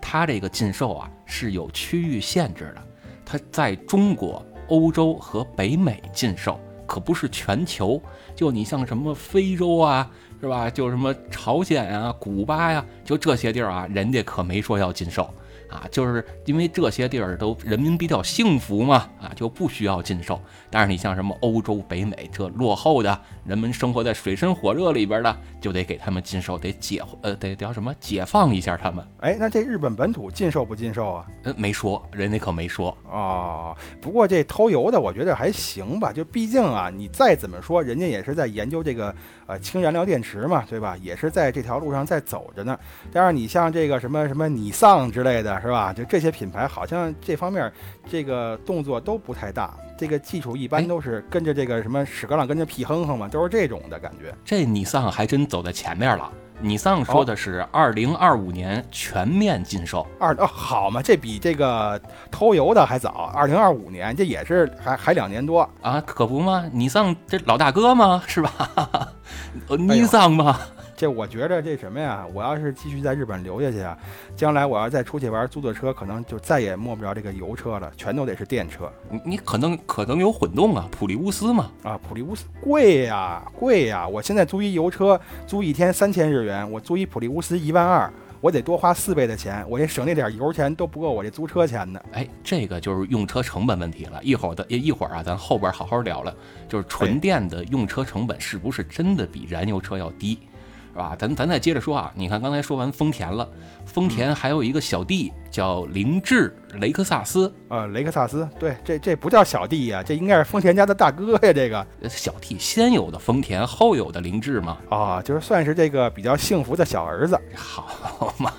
他这个禁售啊是有区域限制的，他在中国、欧洲和北美禁售，可不是全球。就你像什么非洲啊，是吧？就什么朝鲜啊、古巴呀，就这些地儿啊，人家可没说要禁售。啊，就是因为这些地儿都人民比较幸福嘛，啊，就不需要禁售。但是你像什么欧洲、北美这落后的人们生活在水深火热里边的，就得给他们禁售，得解呃得叫什么解放一下他们。哎，那这日本本土禁售不禁售啊？呃，没说，人家可没说啊。不过这偷油的，我觉得还行吧。就毕竟啊，你再怎么说，人家也是在研究这个呃氢燃料电池嘛，对吧？也是在这条路上在走着呢。但是你像这个什么什么尼桑之类的。是吧？就这些品牌，好像这方面这个动作都不太大，这个技术一般都是跟着这个什么屎壳郎跟着屁哼哼嘛，都是这种的感觉。这尼桑还真走在前面了。尼桑说的是二零二五年全面禁售。二哦，好嘛，这比这个偷油的还早。二零二五年，这也是还还两年多啊，可不嘛？尼桑这老大哥嘛？是吧？<laughs> 尼桑吗？这我觉着这什么呀？我要是继续在日本留下去啊，将来我要再出去玩，租的车可能就再也摸不着这个油车了，全都得是电车。你你可能可能有混动啊，普利乌斯嘛？啊，普利乌斯贵呀贵呀！我现在租一油车，租一天三千日元，我租一普利乌斯一万二，我得多花四倍的钱，我这省那点油钱都不够我这租车钱的。哎，这个就是用车成本问题了。一会儿的一会儿啊，咱后边好好聊了，就是纯电的用车成本是不是真的比燃油车要低？吧？咱咱再接着说啊，你看刚才说完丰田了，丰田还有一个小弟叫凌志雷克萨斯，呃，雷克萨斯，对，这这不叫小弟呀，这应该是丰田家的大哥呀，这个呃小弟先有的丰田，后有的凌志嘛，啊，就是算是这个比较幸福的小儿子。<laughs> 好嘛，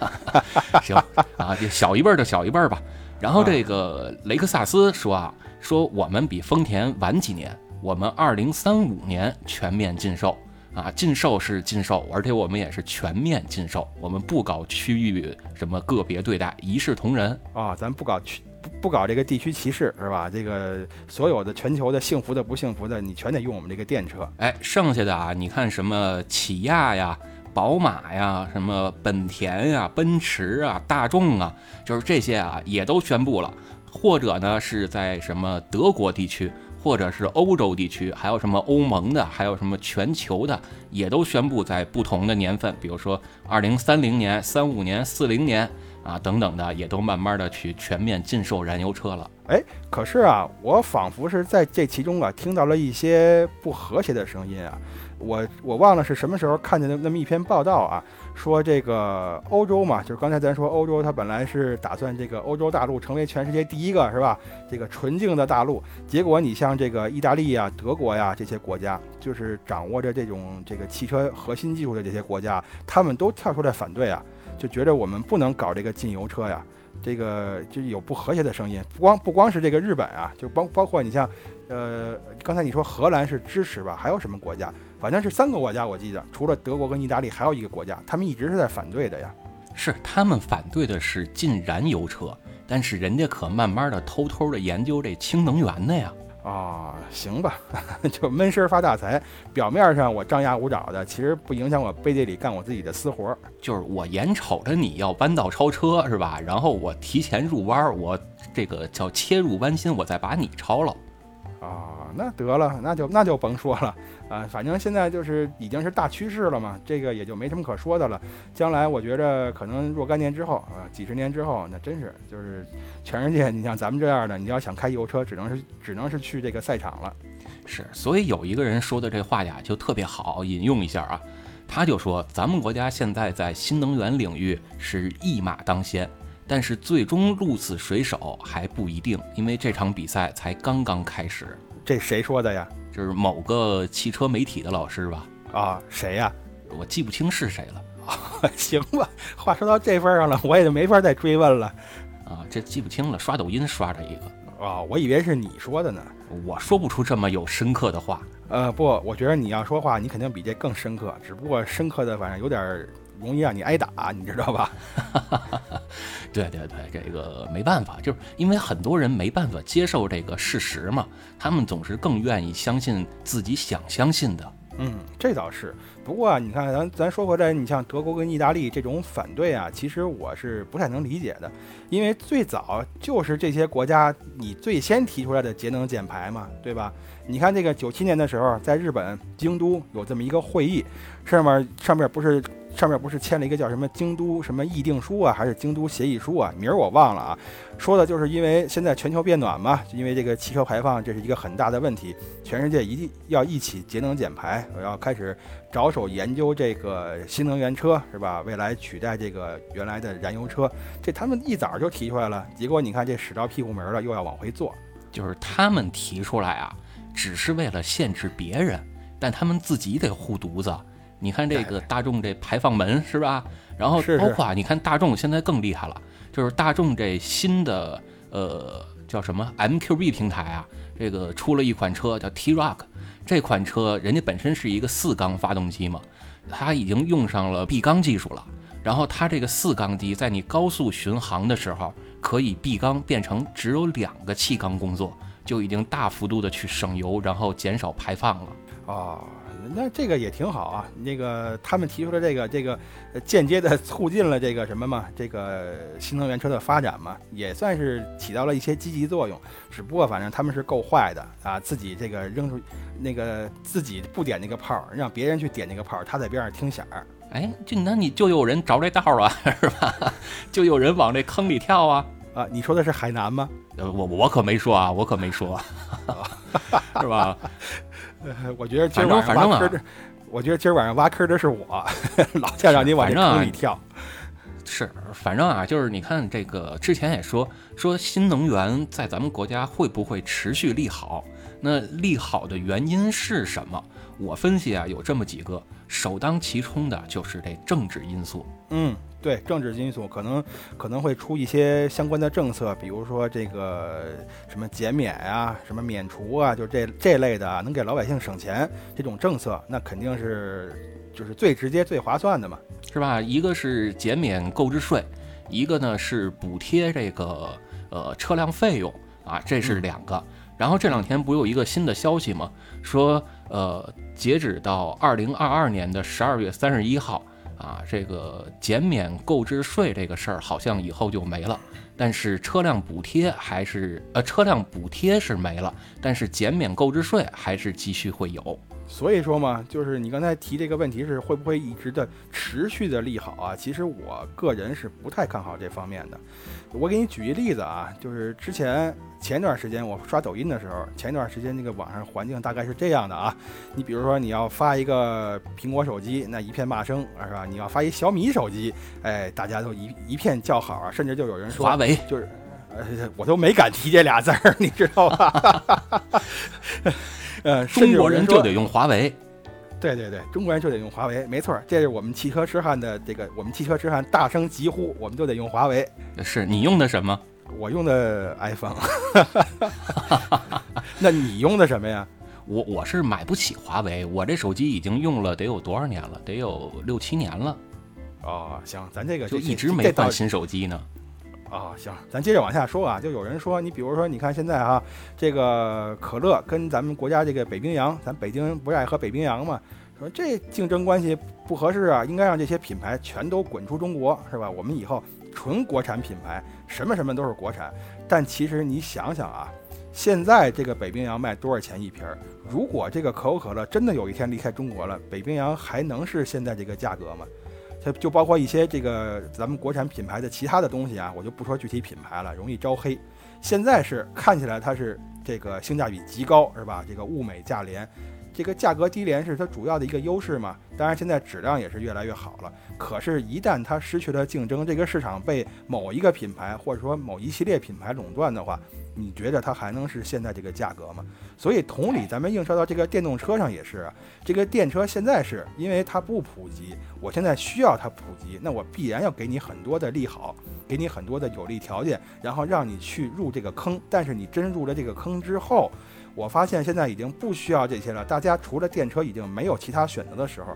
行啊，这小一辈儿的小一辈儿吧。然后这个雷克萨斯说啊，说我们比丰田晚几年，我们二零三五年全面禁售啊，禁售是禁售，而且我们也是全面禁售，我们不搞区域什么个别对待，一视同仁。啊，咱不搞区不不搞这个地区歧视是吧？这个所有的全球的幸福的不幸福的，你全得用我们这个电车。哎，剩下的啊，你看什么起亚呀、宝马呀、什么本田呀、奔驰啊、大众啊，就是这些啊，也都宣布了，或者呢是在什么德国地区，或者是欧洲地区，还有什么欧盟的，还有什么全球的，也都宣布在不同的年份，比如说二零三零年、三五年、四零年啊等等的，也都慢慢的去全面禁售燃油车了。哎，可是啊，我仿佛是在这其中啊听到了一些不和谐的声音啊。我我忘了是什么时候看见的那么一篇报道啊，说这个欧洲嘛，就是刚才咱说欧洲，它本来是打算这个欧洲大陆成为全世界第一个是吧？这个纯净的大陆，结果你像这个意大利呀、德国呀这些国家，就是掌握着这种这个汽车核心技术的这些国家，他们都跳出来反对啊，就觉得我们不能搞这个禁油车呀。这个就有不和谐的声音，不光不光是这个日本啊，就包包括你像，呃，刚才你说荷兰是支持吧？还有什么国家？反正是三个国家，我记得除了德国跟意大利，还有一个国家，他们一直是在反对的呀。是他们反对的是禁燃油车，但是人家可慢慢的偷偷的研究这氢能源的呀。啊，行吧，<laughs> 就闷声发大财。表面上我张牙舞爪的，其实不影响我背地里干我自己的私活儿。就是我眼瞅着你要弯道超车是吧？然后我提前入弯儿，我这个叫切入弯心，我再把你超了。啊，那得了，那就那就甭说了啊，反正现在就是已经是大趋势了嘛，这个也就没什么可说的了。将来我觉着可能若干年之后啊，几十年之后，那真是就是全世界，你像咱们这样的，你要想开油车，只能是只能是去这个赛场了。是，所以有一个人说的这话呀，就特别好，引用一下啊，他就说咱们国家现在在新能源领域是一马当先，但是最终鹿死谁手还不一定，因为这场比赛才刚刚开始。这谁说的呀？就是某个汽车媒体的老师吧，啊，谁呀？我记不清是谁了 <laughs> 行吧，话说到这份儿上了，我也就没法再追问了。啊，这记不清了，刷抖音刷着一个，啊，我以为是你说的呢。我说不出这么有深刻的话。呃，不，我觉得你要说话，你肯定比这更深刻，只不过深刻的反正有点儿容易让你挨打，你知道吧？<laughs> 对对对，这个没办法，就是因为很多人没办法接受这个事实嘛，他们总是更愿意相信自己想相信的。嗯，这倒是。不过啊，你看咱咱说回来，你像德国跟意大利这种反对啊，其实我是不太能理解的，因为最早就是这些国家你最先提出来的节能减排嘛，对吧？你看这个九七年的时候，在日本京都有这么一个会议，上面上面不是上面不是签了一个叫什么京都什么议定书啊，还是京都协议书啊？名儿我忘了啊。说的就是因为现在全球变暖嘛，就因为这个汽车排放这是一个很大的问题，全世界一定要一起节能减排，我要开始着手研究这个新能源车，是吧？未来取代这个原来的燃油车，这他们一早就提出来了，结果你看这使到屁股门了，又要往回坐。就是他们提出来啊，只是为了限制别人，但他们自己得护犊子。你看这个大众这排放门是吧？然后包括啊，你看大众现在更厉害了，就是大众这新的呃叫什么 MQB 平台啊，这个出了一款车叫 T-Roc，这款车人家本身是一个四缸发动机嘛，它已经用上了闭缸技术了。然后它这个四缸机在你高速巡航的时候，可以闭缸变成只有两个气缸工作，就已经大幅度的去省油，然后减少排放了。哦，那这个也挺好啊。那个他们提出的这个这个，呃间接的促进了这个什么嘛，这个新能源车的发展嘛，也算是起到了一些积极作用。只不过反正他们是够坏的啊，自己这个扔出那个自己不点那个炮，让别人去点那个炮，他在边上听响儿。哎，就那你就有人着这道啊，<laughs> 是吧？就有人往这坑里跳啊。啊，你说的是海南吗？呃，我我可没说啊，我可没说，<laughs> 是吧？<laughs> 呃我觉得今儿晚上挖坑的我觉得今儿晚上挖坑的是我，<laughs> 老想让你往这坑里跳。是，反正啊，就是你看这个之前也说说新能源在咱们国家会不会持续利好？那利好的原因是什么？我分析啊，有这么几个，首当其冲的就是这政治因素。嗯，对，政治因素可能可能会出一些相关的政策，比如说这个什么减免啊，什么免除啊，就这这类的能给老百姓省钱这种政策，那肯定是就是最直接、最划算的嘛。是吧？一个是减免购置税，一个呢是补贴这个呃车辆费用啊，这是两个。然后这两天不有一个新的消息吗？说呃，截止到二零二二年的十二月三十一号啊，这个减免购置税这个事儿好像以后就没了，但是车辆补贴还是呃车辆补贴是没了，但是减免购置税还是继续会有。所以说嘛，就是你刚才提这个问题是会不会一直的持续的利好啊？其实我个人是不太看好这方面的。我给你举一例子啊，就是之前前段时间我刷抖音的时候，前一段时间那个网上环境大概是这样的啊。你比如说你要发一个苹果手机，那一片骂声是吧？你要发一小米手机，哎，大家都一一片叫好啊，甚至就有人说华为就是，呃，我都没敢提这俩字儿，你知道吧？<laughs> 呃，中国人就得用华为，对对对，中国人就得用华为，没错，这是我们汽车痴汉的这个，我们汽车痴汉大声疾呼，我们就得用华为。是你用的什么？我用的 iPhone。<laughs> 那你用的什么呀？我我是买不起华为，我这手机已经用了得有多少年了？得有六七年了。哦，行，咱这个就一直没换新手机呢。啊，行，咱接着往下说啊。就有人说，你比如说，你看现在哈，这个可乐跟咱们国家这个北冰洋，咱北京不是爱喝北冰洋嘛？说这竞争关系不合适啊，应该让这些品牌全都滚出中国，是吧？我们以后纯国产品牌，什么什么都是国产。但其实你想想啊，现在这个北冰洋卖多少钱一瓶儿？如果这个可口可乐真的有一天离开中国了，北冰洋还能是现在这个价格吗？它就包括一些这个咱们国产品牌的其他的东西啊，我就不说具体品牌了，容易招黑。现在是看起来它是这个性价比极高，是吧？这个物美价廉，这个价格低廉是它主要的一个优势嘛。当然现在质量也是越来越好了。可是，一旦它失去了竞争，这个市场被某一个品牌或者说某一系列品牌垄断的话，你觉得它还能是现在这个价格吗？所以同理，咱们映射到这个电动车上也是，这个电车现在是因为它不普及，我现在需要它普及，那我必然要给你很多的利好，给你很多的有利条件，然后让你去入这个坑。但是你真入了这个坑之后，我发现现在已经不需要这些了，大家除了电车已经没有其他选择的时候，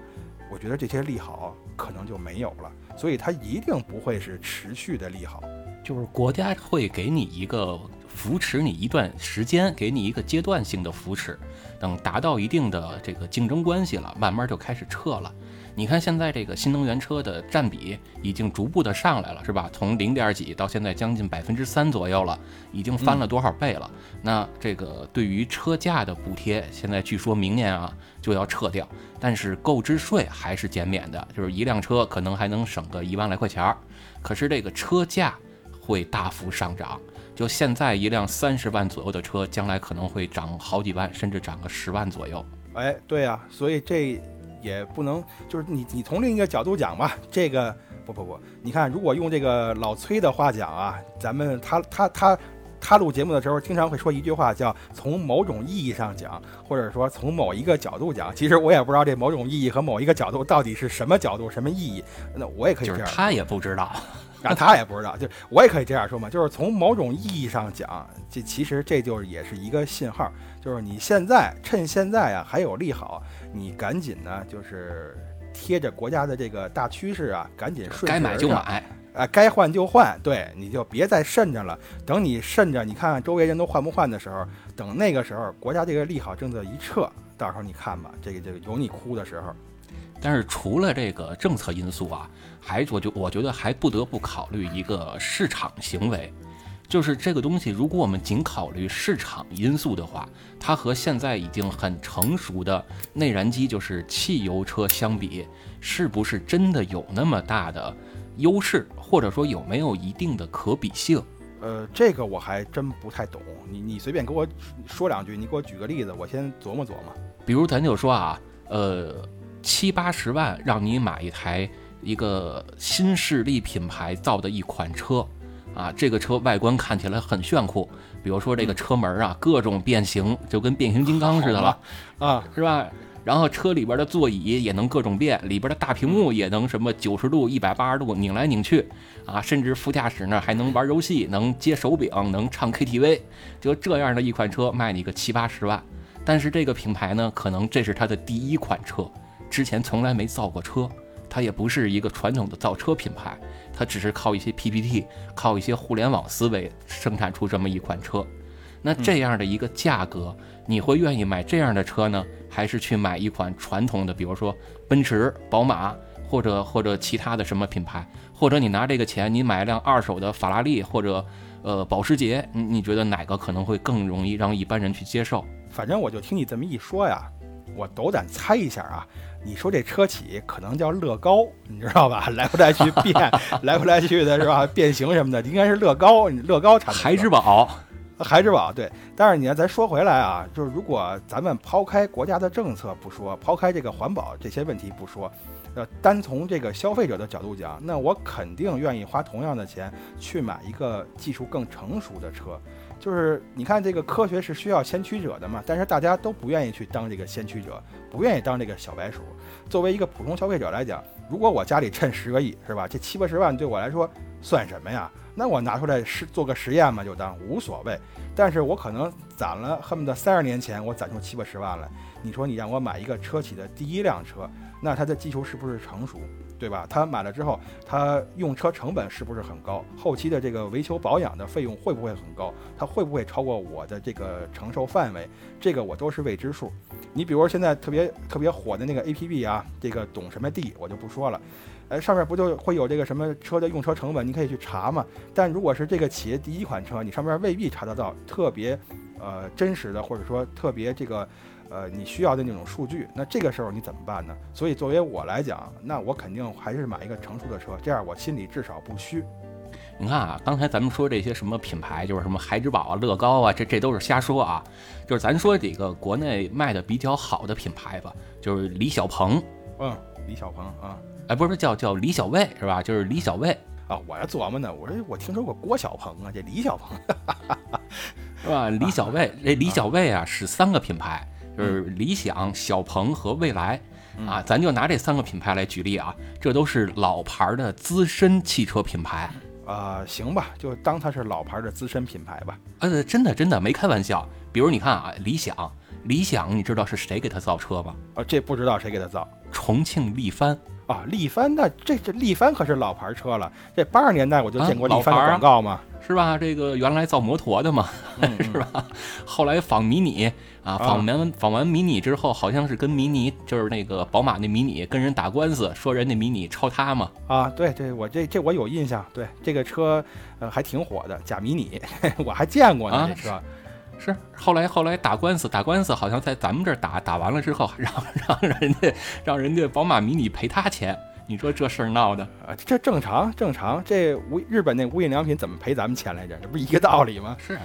我觉得这些利好可能就没有了，所以它一定不会是持续的利好，就是国家会给你一个。扶持你一段时间，给你一个阶段性的扶持，等达到一定的这个竞争关系了，慢慢就开始撤了。你看现在这个新能源车的占比已经逐步的上来了，是吧？从零点几到现在将近百分之三左右了，已经翻了多少倍了？那这个对于车价的补贴，现在据说明年啊就要撤掉，但是购置税还是减免的，就是一辆车可能还能省个一万来块钱儿，可是这个车价会大幅上涨。就现在一辆三十万左右的车，将来可能会涨好几万，甚至涨个十万左右。哎，对呀，所以这也不能，就是你你从另一个角度讲吧，这个不不不，你看，如果用这个老崔的话讲啊，咱们他他他他录节目的时候，经常会说一句话，叫从某种意义上讲，或者说从某一个角度讲。其实我也不知道这某种意义和某一个角度到底是什么角度、什么意义。那我也可以这样，他也不知道。那 <laughs> 他也不知道，就我也可以这样说嘛，就是从某种意义上讲，这其实这就是也是一个信号，就是你现在趁现在啊还有利好，你赶紧呢就是贴着国家的这个大趋势啊，赶紧顺该买就买，啊，该换就换，对，你就别再慎着了。等你慎着，你看看周围人都换不换的时候，等那个时候国家这个利好政策一撤，到时候你看吧，这个这个有你哭的时候。但是除了这个政策因素啊，还我就我觉得还不得不考虑一个市场行为，就是这个东西，如果我们仅考虑市场因素的话，它和现在已经很成熟的内燃机就是汽油车相比，是不是真的有那么大的优势，或者说有没有一定的可比性？呃，这个我还真不太懂，你你随便给我说两句，你给我举个例子，我先琢磨琢磨。比如咱就说啊，呃。七八十万让你买一台一个新势力品牌造的一款车，啊，这个车外观看起来很炫酷，比如说这个车门啊，各种变形，就跟变形金刚似的了，啊，是吧？然后车里边的座椅也能各种变，里边的大屏幕也能什么九十度、一百八十度拧来拧去，啊，甚至副驾驶呢还能玩游戏，能接手柄，能唱 KTV，就这样的一款车卖你个七八十万。但是这个品牌呢，可能这是它的第一款车，之前从来没造过车，它也不是一个传统的造车品牌，它只是靠一些 PPT，靠一些互联网思维生产出这么一款车。那这样的一个价格，你会愿意买这样的车呢？还是去买一款传统的，比如说奔驰、宝马，或者或者其他的什么品牌，或者你拿这个钱，你买一辆二手的法拉利或者呃保时捷，你你觉得哪个可能会更容易让一般人去接受？反正我就听你这么一说呀，我斗胆猜一下啊，你说这车企可能叫乐高，你知道吧？<laughs> 来回来去变，<laughs> 来回来去的是吧？变形什么的，应该是乐高，乐高产孩之宝。孩之宝对，但是你看，咱说回来啊，就是如果咱们抛开国家的政策不说，抛开这个环保这些问题不说，呃，单从这个消费者的角度讲，那我肯定愿意花同样的钱去买一个技术更成熟的车。就是你看，这个科学是需要先驱者的嘛，但是大家都不愿意去当这个先驱者，不愿意当这个小白鼠。作为一个普通消费者来讲，如果我家里趁十个亿，是吧？这七八十万对我来说算什么呀？那我拿出来试做个实验嘛，就当无所谓。但是我可能攒了恨不得三十年前，我攒出七八十万来。你说你让我买一个车企的第一辆车，那它的技术是不是成熟，对吧？他买了之后，他用车成本是不是很高？后期的这个维修保养的费用会不会很高？它会不会超过我的这个承受范围？这个我都是未知数。你比如现在特别特别火的那个 APP 啊，这个懂什么地我就不说了。哎，上面不就会有这个什么车的用车成本，你可以去查嘛。但如果是这个企业第一款车，你上面未必查得到特别，呃，真实的或者说特别这个，呃，你需要的那种数据。那这个时候你怎么办呢？所以作为我来讲，那我肯定还是买一个成熟的车，这样我心里至少不虚。你看啊，刚才咱们说这些什么品牌，就是什么孩之宝啊、乐高啊，这这都是瞎说啊。就是咱说几个国内卖的比较好的品牌吧，就是李小鹏。嗯，李小鹏啊。哎，不是叫叫李小卫是吧？就是李小卫啊！我还琢磨呢，我说我听说过郭小鹏啊，这李小鹏 <laughs> 是吧？李小卫，这李小卫啊是三个品牌，就是理想、小鹏和蔚来啊。咱就拿这三个品牌来举例啊，这都是老牌的资深汽车品牌啊。行吧，就当它是老牌的资深品牌吧。呃，真的真的没开玩笑。比如你看啊，理想，理想，你知道是谁给他造车吗？啊，这不知道谁给他造，重庆力帆。啊，力帆那这这力帆可是老牌车了，这八十年代我就见过力帆的广告嘛，是吧？这个原来造摩托的嘛，<laughs> 是吧？后来仿迷你啊，仿完仿完迷你之后，好像是跟迷你就是那个宝马那迷你跟人打官司，说人家迷你抄他嘛。啊，对对，我这这我有印象，对这个车呃还挺火的，假迷你，<laughs> 我还见过呢这车。是后来后来打官司打官司，好像在咱们这儿打打完了之后，让让人家让人家宝马迷你赔他钱，你说这事儿闹的啊？这正常正常，这无日本那无印良品怎么赔咱们钱来着？这不是一个道理吗？是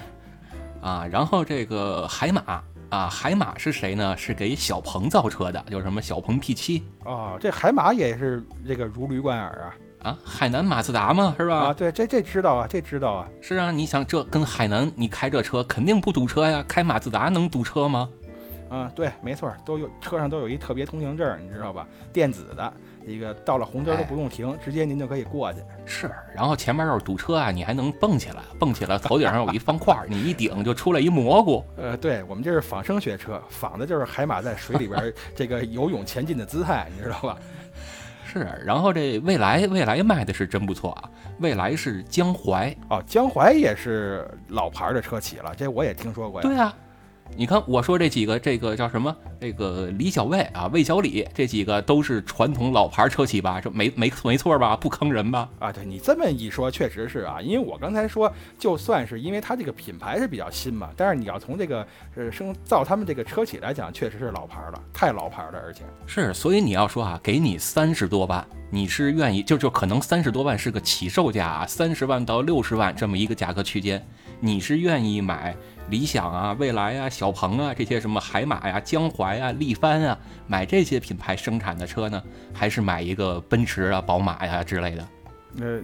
啊，然后这个海马啊，海马是谁呢？是给小鹏造车的，叫什么小鹏 P 七哦，这海马也是这个如驴贯耳啊。啊，海南马自达嘛，是吧？啊，对，这这知道啊，这知道啊。是啊，你想这跟海南，你开这车肯定不堵车呀。开马自达能堵车吗？啊，对，没错，都有车上都有一特别通行证，你知道吧？电子的一个，到了红灯都不用停，直接您就可以过去。是，然后前面要是堵车啊，你还能蹦起来，蹦起来，头顶上有一方块，你一顶就出来一蘑菇。<laughs> 呃，对我们这是仿生学车，仿的就是海马在水里边这个游泳前进的姿态，你知道吧？是，然后这蔚来，蔚来卖的是真不错啊。蔚来是江淮哦，江淮也是老牌的车企了，这我也听说过。对啊。你看，我说这几个，这个叫什么？这个李小卫啊，魏小李，这几个都是传统老牌车企吧？这没没没错吧？不坑人吧？啊，对你这么一说，确实是啊。因为我刚才说，就算是因为它这个品牌是比较新嘛，但是你要从这个呃生造他们这个车企来讲，确实是老牌了，太老牌了，而且是。所以你要说啊，给你三十多万，你是愿意就就可能三十多万是个起售价啊，三十万到六十万这么一个价格区间。你是愿意买理想啊、未来啊、小鹏啊这些什么海马呀、江淮啊、力帆啊，买这些品牌生产的车呢，还是买一个奔驰啊、宝马呀之类的？呃，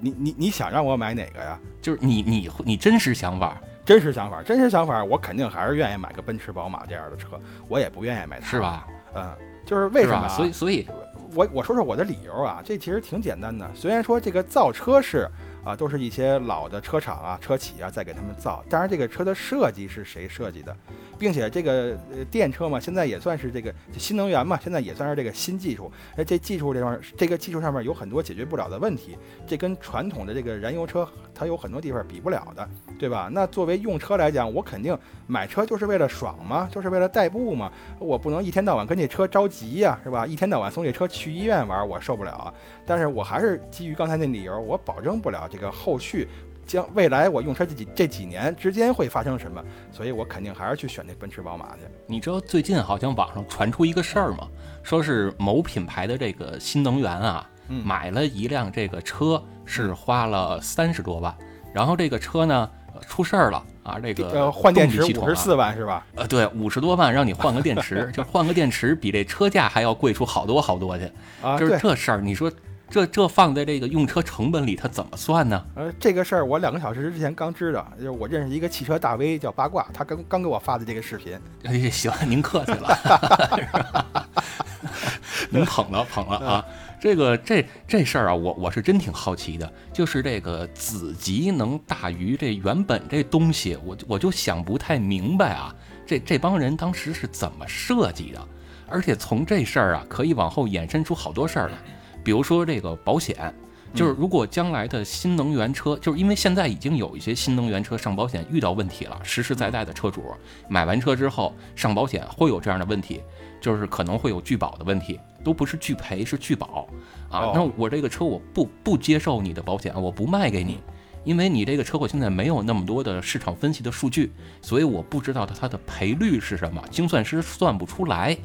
你你你想让我买哪个呀？就是你你你真实想法，真实想法，真实想法，我肯定还是愿意买个奔驰、宝马这样的车，我也不愿意买它，是？吧？嗯，就是为什么啊？所以所以我我说说我的理由啊，这其实挺简单的。虽然说这个造车是啊，都是一些老的车厂啊、车企啊在给他们造，当然这个车的设计是谁设计的，并且这个电车嘛，现在也算是这个新能源嘛，现在也算是这个新技术。哎，这技术这方这个技术上面有很多解决不了的问题，这跟传统的这个燃油车它有很多地方比不了的，对吧？那作为用车来讲，我肯定买车就是为了爽嘛，就是为了代步嘛，我不能一天到晚跟这车着急呀、是吧？一天到晚送这车去医院玩，我受不了啊。但是我还是基于刚才那理由，我保证不了这个后续将未来我用车这几这几年之间会发生什么，所以我肯定还是去选那奔驰、宝马去。你知道最近好像网上传出一个事儿吗？说是某品牌的这个新能源啊，嗯买了一辆这个车是花了三十多万，然后这个车呢呃出事儿了啊，这个呃，换电池五十四万是吧？呃，对，五十多万让你换个电池，<laughs> 就换个电池比这车价还要贵出好多好多去。啊，就是，这事儿，你说这这放在这个用车成本里，它怎么算呢？呃，这个事儿我两个小时之前刚知道，就是我认识一个汽车大 V 叫八卦，他刚刚给我发的这个视频。哎，行，您客气了，<laughs> 您捧了捧了啊！这个这这事儿啊，我我是真挺好奇的，就是这个子集能大于这原本这东西，我我就想不太明白啊，这这帮人当时是怎么设计的？而且从这事儿啊，可以往后衍生出好多事儿来，比如说这个保险。就是如果将来的新能源车，就是因为现在已经有一些新能源车上保险遇到问题了，实实在在的车主买完车之后上保险会有这样的问题，就是可能会有拒保的问题，都不是拒赔是拒保啊哦。那我这个车我不不接受你的保险，我不卖给你，因为你这个车我现在没有那么多的市场分析的数据，所以我不知道它它的赔率是什么，精算师算不出来。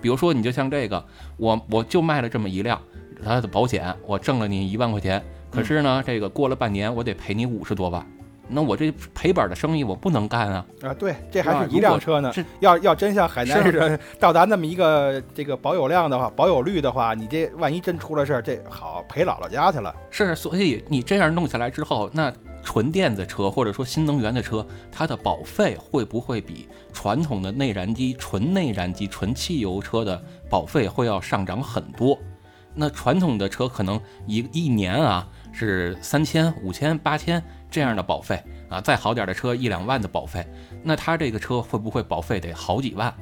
比如说，你就像这个，我我就卖了这么一辆，它的保险我挣了你一万块钱，可是呢，这个过了半年我得赔你五十多万，那我这赔本的生意我不能干啊。啊，对，这还是一辆车呢。要要真像海南是似的到达那么一个这个保有量的话，保有率的话，你这万一真出了事儿，这好赔姥姥家去了。是，所以你这样弄下来之后，那纯电子车或者说新能源的车，它的保费会不会比传统的内燃机、纯内燃机、纯汽油车的保费会要上涨很多？那传统的车可能一一年啊是三千、五千、八千这样的保费啊，再好点的车一两万的保费，那它这个车会不会保费得好几万？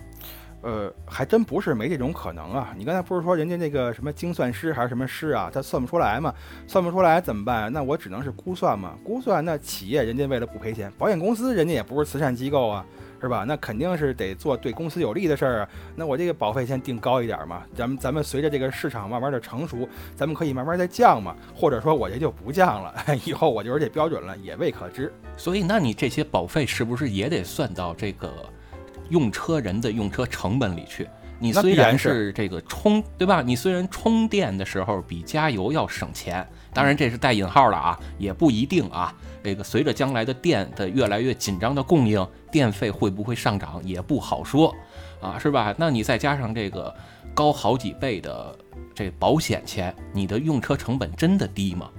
呃，还真不是没这种可能啊！你刚才不是说人家那个什么精算师还是什么师啊，他算不出来嘛？算不出来怎么办？那我只能是估算嘛。估算那企业人家为了不赔钱，保险公司人家也不是慈善机构啊，是吧？那肯定是得做对公司有利的事儿啊。那我这个保费先定高一点嘛，咱们咱们随着这个市场慢慢的成熟，咱们可以慢慢再降嘛，或者说我这就不降了，<laughs> 以后我就是这标准了，也未可知。所以，那你这些保费是不是也得算到这个用车人的用车成本里去？你虽然是是这个充，对吧？你虽然充电的时候比加油要省钱，当然这是带引号的啊，也不一定啊。这个随着将来的电的越来越紧张的供应，电费会不会上涨也不好说啊，是吧？那你再加上这个高好几倍的这保险钱，你的用车成本真的低吗？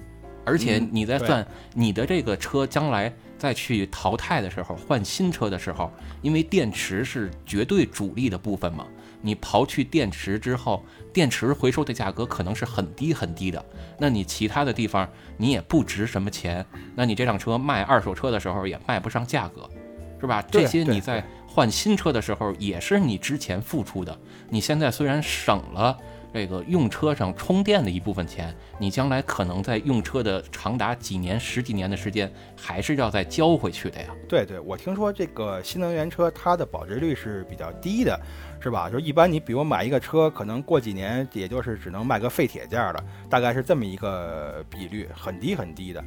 而且你在算你的这个车将来再去淘汰的时候，换新车的时候，因为电池是绝对主力的部分嘛，你刨去电池之后，电池回收的价格可能是很低很低的，那你其他的地方你也不值什么钱，那你这辆车卖二手车的时候也卖不上价格，是吧？这些你在换新车的时候也是你之前付出的，你现在虽然省了。这个用车上充电的一部分钱，你将来可能在用车的长达几年、十几年的时间，还是要再交回去的呀。对对，我听说这个新能源车它的保值率是比较低的，是吧？就一般你比如买一个车，可能过几年也就是只能卖个废铁价了，大概是这么一个比率，很低很低的。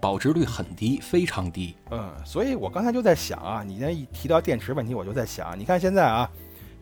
保值率很低，非常低。嗯，所以我刚才就在想啊，你那一提到电池问题，我就在想，你看现在啊，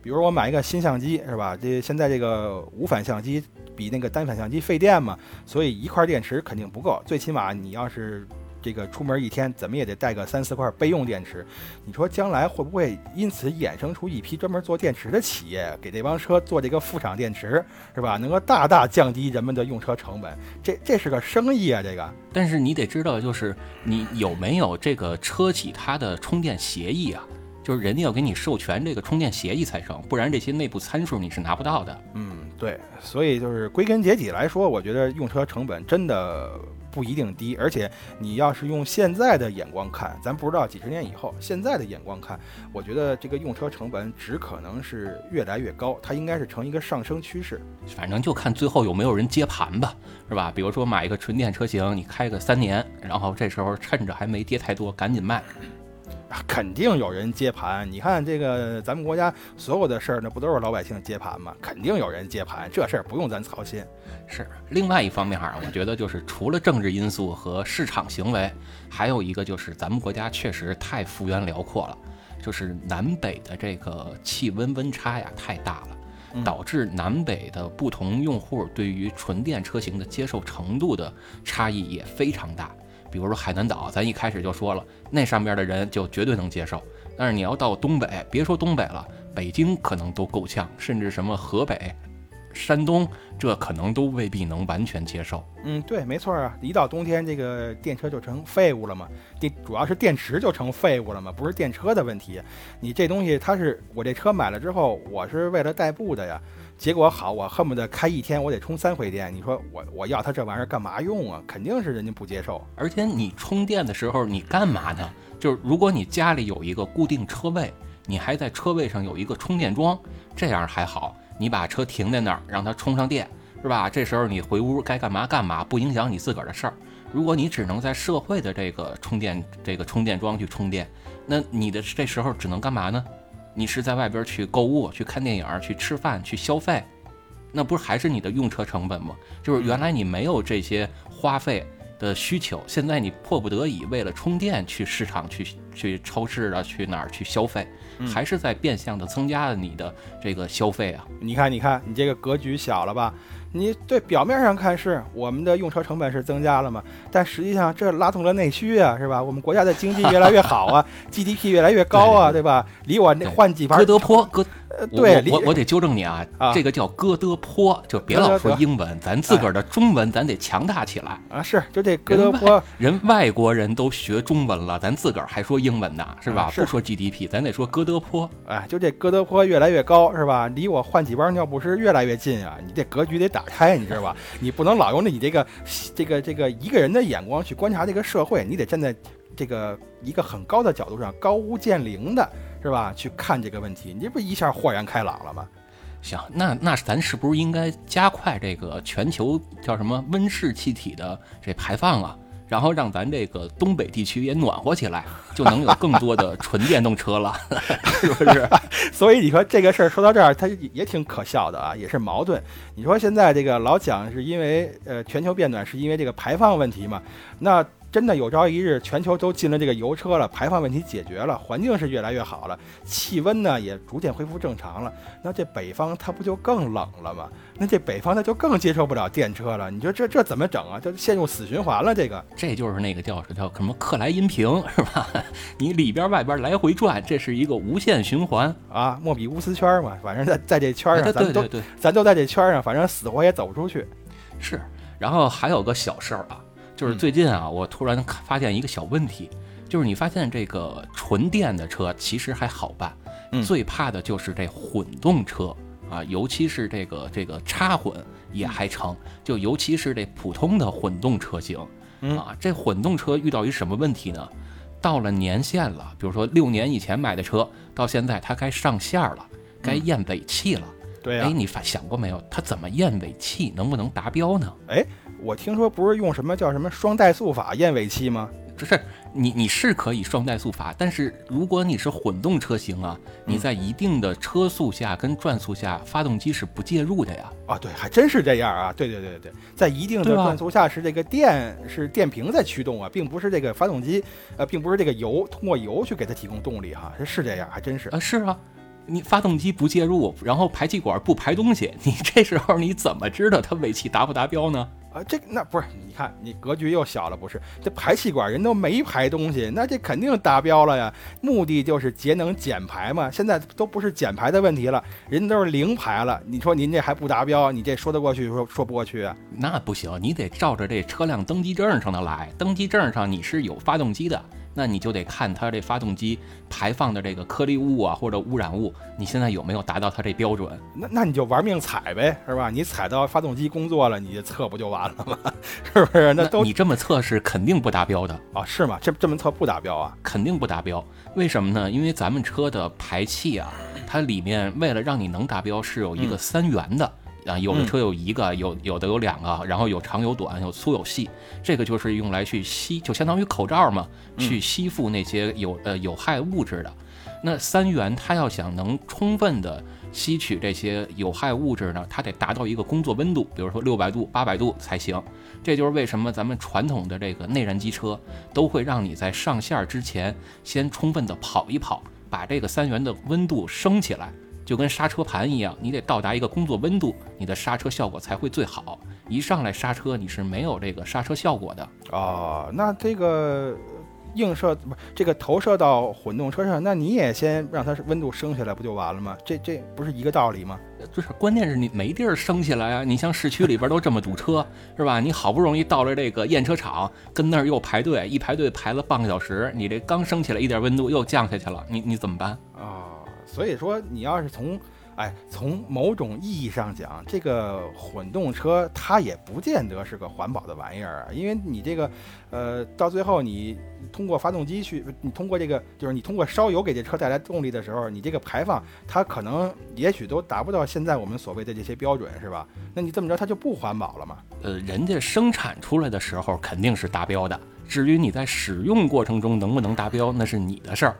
比如我买一个新相机是吧？这现在这个无反相机比那个单反相机费电嘛，所以一块电池肯定不够，最起码你要是这个出门一天怎么也得带个三四块备用电池。你说将来会不会因此衍生出一批专门做电池的企业，给这帮车做这个副厂电池，是吧？能够大大降低人们的用车成本，这这是个生意啊，这个。但是你得知道，就是你有没有这个车企它的充电协议啊？就是人家要给你授权这个充电协议才成，不然这些内部参数你是拿不到的。嗯，对，所以就是归根结底来说，我觉得用车成本真的不一定低，而且你要是用现在的眼光看，咱不知道几十年以后现在的眼光看，我觉得这个用车成本只可能是越来越高，它应该是呈一个上升趋势。反正就看最后有没有人接盘吧，是吧？比如说买一个纯电车型，你开个三年，然后这时候趁着还没跌太多，赶紧卖。肯定有人接盘，你看这个咱们国家所有的事儿，那不都是老百姓接盘吗？肯定有人接盘，这事儿不用咱操心。是另外一方面啊，我觉得就是除了政治因素和市场行为，还有一个就是咱们国家确实太幅员辽阔了，就是南北的这个气温温差呀太大了，导致南北的不同用户对于纯电车型的接受程度的差异也非常大。比如说海南岛，咱一开始就说了，那上边的人就绝对能接受。但是你要到东北，别说东北了，北京可能都够呛，甚至什么河北、山东，这可能都未必能完全接受。嗯，对，没错啊，一到冬天，这个电车就成废物了嘛。电主要是电池就成废物了嘛，不是电车的问题。你这东西，它是我这车买了之后，我是为了代步的呀。结果好，我恨不得开一天，我得充三回电。你说我我要它这玩意儿干嘛用啊？肯定是人家不接受。而且你充电的时候你干嘛呢？就是如果你家里有一个固定车位，你还在车位上有一个充电桩，这样还好。你把车停在那儿，让它充上电，是吧？这时候你回屋该干嘛干嘛，不影响你自个儿的事儿。如果你只能在社会的这个充电这个充电桩去充电，那你的这时候只能干嘛呢？你是在外边去购物、去看电影、去吃饭、去消费，那不是还是你的用车成本吗？就是原来你没有这些花费的需求，现在你迫不得已为了充电去市场、去去超市啊、去哪儿去消费，还是在变相的增加了你的这个消费啊？你看，你看，你这个格局小了吧？你对表面上看是我们的用车成本是增加了嘛？但实际上这拉动了内需啊，是吧？我们国家的经济越来越好啊，<laughs> GDP 越来越高啊，对吧？离我那换几盘哥德坡哥。呃，对，我我得纠正你啊，这个叫哥德坡，就别老说英文，咱自个儿的中文咱得强大起来啊。是，就这哥德坡，人外国人都学中文了，咱自个儿还说英文呢，是吧？不说 GDP，咱得说哥德坡。哎，就这哥德坡越来越高，是吧？离我换几包尿不湿越来越近啊！你这格局得打开，你知道吧？你不能老用你这个这个这个一个人的眼光去观察这个社会，你得站在这个一个很高的角度上，高屋建瓴的。是吧？去看这个问题，你这不一下豁然开朗了吗？行，那那咱是不是应该加快这个全球叫什么温室气体的这排放啊？然后让咱这个东北地区也暖和起来，就能有更多的纯电动车了，<laughs> 是不是？<laughs> 所以你说这个事儿说到这儿，它也挺可笑的啊，也是矛盾。你说现在这个老讲是因为呃全球变暖是因为这个排放问题嘛？那。真的有朝一日，全球都进了这个油车了，排放问题解决了，环境是越来越好了，气温呢也逐渐恢复正常了，那这北方它不就更冷了吗？那这北方它就更接受不了电车了。你说这这怎么整啊？就陷入死循环了。这个这就是那个叫叫什么克莱因瓶是吧？<laughs> 你里边外边来回转，这是一个无限循环啊，莫比乌斯圈嘛。反正在在这圈上，咱都咱都在这圈上，反正死活也走不出去。是，然后还有个小事儿啊。就是最近啊，我突然发现一个小问题，就是你发现这个纯电的车其实还好办，最怕的就是这混动车啊，尤其是这个这个插混也还成，就尤其是这普通的混动车型啊，这混动车遇到一什么问题呢？到了年限了，比如说六年以前买的车，到现在它该上线了，该验尾气了。对哎，你发想过没有？它怎么验尾气，能不能达标呢？哎。我听说不是用什么叫什么双怠速法验尾气吗？不是，你你是可以双怠速法，但是如果你是混动车型啊，你在一定的车速下跟转速下，发动机是不介入的呀。啊，对，还真是这样啊。对对对对对，在一定的转速下是这个电是电瓶在驱动啊，并不是这个发动机，呃，并不是这个油通过油去给它提供动力哈，是这样，还真是啊，是啊。你发动机不介入，然后排气管不排东西，<laughs> 你这时候你怎么知道它尾气达不达标呢？啊，这那不是？你看你格局又小了，不是？这排气管人都没排东西，那这肯定达标了呀。目的就是节能减排嘛。现在都不是减排的问题了，人都是零排了。你说您这还不达标？你这说得过去说说不过去啊？那不行，你得照着这车辆登记证上的来。登记证上你是有发动机的。那你就得看它这发动机排放的这个颗粒物啊，或者污染物，你现在有没有达到它这标准？那那你就玩命踩呗，是吧？你踩到发动机工作了，你测不就完了吗？<laughs> 是不是？那都你这么测是肯定不达标的啊？是吗？这这么测不达标啊？肯定不达标。为什么呢？因为咱们车的排气啊，它里面为了让你能达标，是有一个三元的。啊，有的车有一个，有有的有两个，然后有长有短，有粗有细，这个就是用来去吸，就相当于口罩嘛，去吸附那些有呃有害物质的。那三元它要想能充分的吸取这些有害物质呢，它得达到一个工作温度，比如说六百度、八百度才行。这就是为什么咱们传统的这个内燃机车都会让你在上线之前先充分的跑一跑，把这个三元的温度升起来。就跟刹车盘一样，你得到达一个工作温度，你的刹车效果才会最好。一上来刹车，你是没有这个刹车效果的哦。那这个映射不，这个投射到混动车上，那你也先让它温度升起来，不就完了吗？这这不是一个道理吗？就是关键是你没地儿升起来啊！你像市区里边都这么堵车，是吧？你好不容易到了这个验车场，跟那儿又排队，一排队排了半个小时，你这刚升起来一点温度又降下去了，你你怎么办啊？所以说，你要是从，哎，从某种意义上讲，这个混动车它也不见得是个环保的玩意儿啊，因为你这个，呃，到最后你通过发动机去，你通过这个，就是你通过烧油给这车带来动力的时候，你这个排放它可能也许都达不到现在我们所谓的这些标准，是吧？那你这么着它就不环保了嘛？呃，人家生产出来的时候肯定是达标的，至于你在使用过程中能不能达标，那是你的事儿。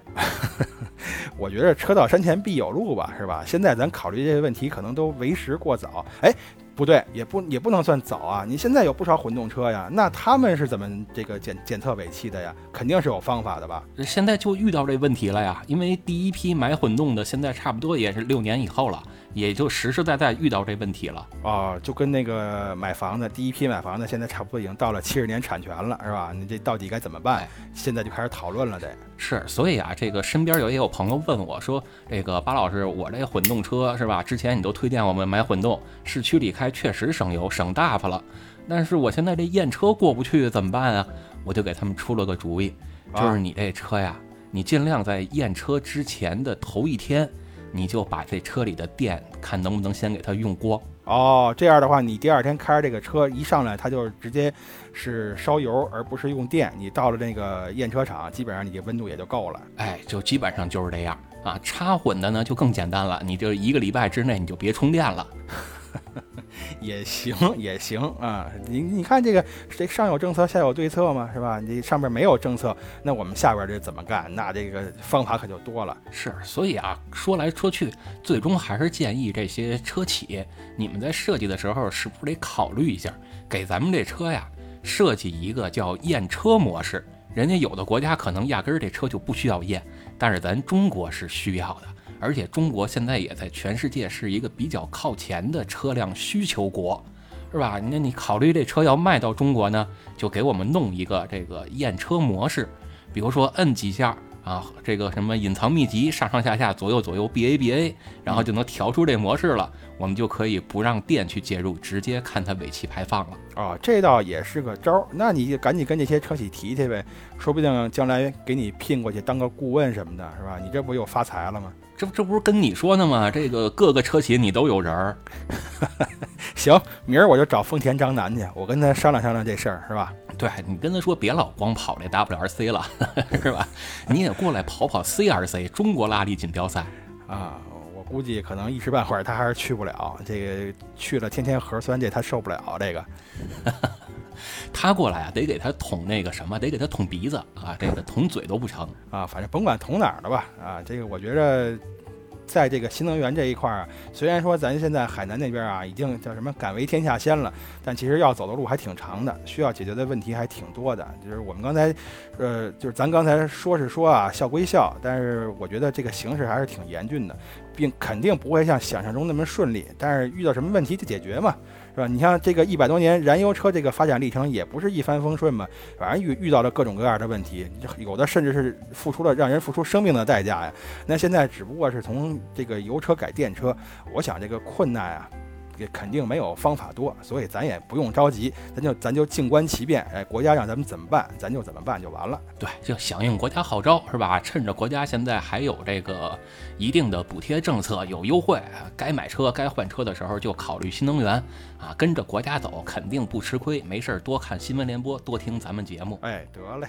<laughs> 我觉得车到山前必有路吧，是吧？现在咱考虑这些问题可能都为时过早。哎，不对，也不也不能算早啊。你现在有不少混动车呀，那他们是怎么这个检检测尾气的呀？肯定是有方法的吧？现在就遇到这问题了呀，因为第一批买混动的，现在差不多也是六年以后了。也就实实在在遇到这问题了啊，就跟那个买房子第一批买房子，现在差不多已经到了七十年产权了，是吧？你这到底该怎么办？现在就开始讨论了，得是。所以啊，这个身边有也有朋友问我说：“这个巴老师，我这混动车是吧？之前你都推荐我们买混动，市区里开确实省油省大发了。但是我现在这验车过不去，怎么办啊？”我就给他们出了个主意，就是你这车呀，你尽量在验车之前的头一天。你就把这车里的电看能不能先给它用光哦，这样的话，你第二天开着这个车一上来，它就直接是烧油，而不是用电。你到了那个验车场，基本上你这温度也就够了。哎，就基本上就是这样啊。插混的呢就更简单了，你就一个礼拜之内你就别充电了。<laughs> 也行也行啊，你你看这个这上有政策下有对策嘛，是吧？你上边没有政策，那我们下边这怎么干？那这个方法可就多了。是，所以啊，说来说去，最终还是建议这些车企，你们在设计的时候是不是得考虑一下，给咱们这车呀设计一个叫验车模式？人家有的国家可能压根儿这车就不需要验，但是咱中国是需要的。而且中国现在也在全世界是一个比较靠前的车辆需求国，是吧？那你考虑这车要卖到中国呢，就给我们弄一个这个验车模式，比如说摁几下啊，这个什么隐藏秘籍上上下下左右左右 B A B A，然后就能调出这模式了，我们就可以不让电去介入，直接看它尾气排放了。啊，这倒也是个招儿，那你就赶紧跟这些车企提提呗，说不定将来给你聘过去当个顾问什么的，是吧？你这不又发财了吗？这这不是跟你说呢吗？这个各个车企你都有人儿，<laughs> 行，明儿我就找丰田张楠去，我跟他商量商量这事儿，是吧？对你跟他说，别老光跑那 WRC 了，<laughs> 是吧？你也过来跑跑 CRC 中国拉力锦标赛啊！我估计可能一时半会儿他还是去不了，这个去了天天核酸这他受不了这个。<laughs> 他过来啊，得给他捅那个什么，得给他捅鼻子啊，这个捅嘴都不成啊，反正甭管捅哪儿了吧啊，这个我觉着，在这个新能源这一块儿啊，虽然说咱现在海南那边啊已经叫什么敢为天下先了，但其实要走的路还挺长的，需要解决的问题还挺多的。就是我们刚才，呃，就是咱刚才说是说啊，笑归笑，但是我觉得这个形势还是挺严峻的，并肯定不会像想象中那么顺利。但是遇到什么问题就解决嘛。是吧？你像这个一百多年燃油车这个发展历程也不是一帆风顺嘛，反正遇遇到了各种各样的问题，有的甚至是付出了让人付出生命的代价呀。那现在只不过是从这个油车改电车，我想这个困难啊。也肯定没有方法多，所以咱也不用着急，咱就咱就静观其变。哎，国家让咱们怎么办，咱就怎么办就完了。对，就响应国家号召是吧？趁着国家现在还有这个一定的补贴政策，有优惠，该买车该换车的时候就考虑新能源啊，跟着国家走，肯定不吃亏。没事儿多看新闻联播，多听咱们节目。哎，得嘞。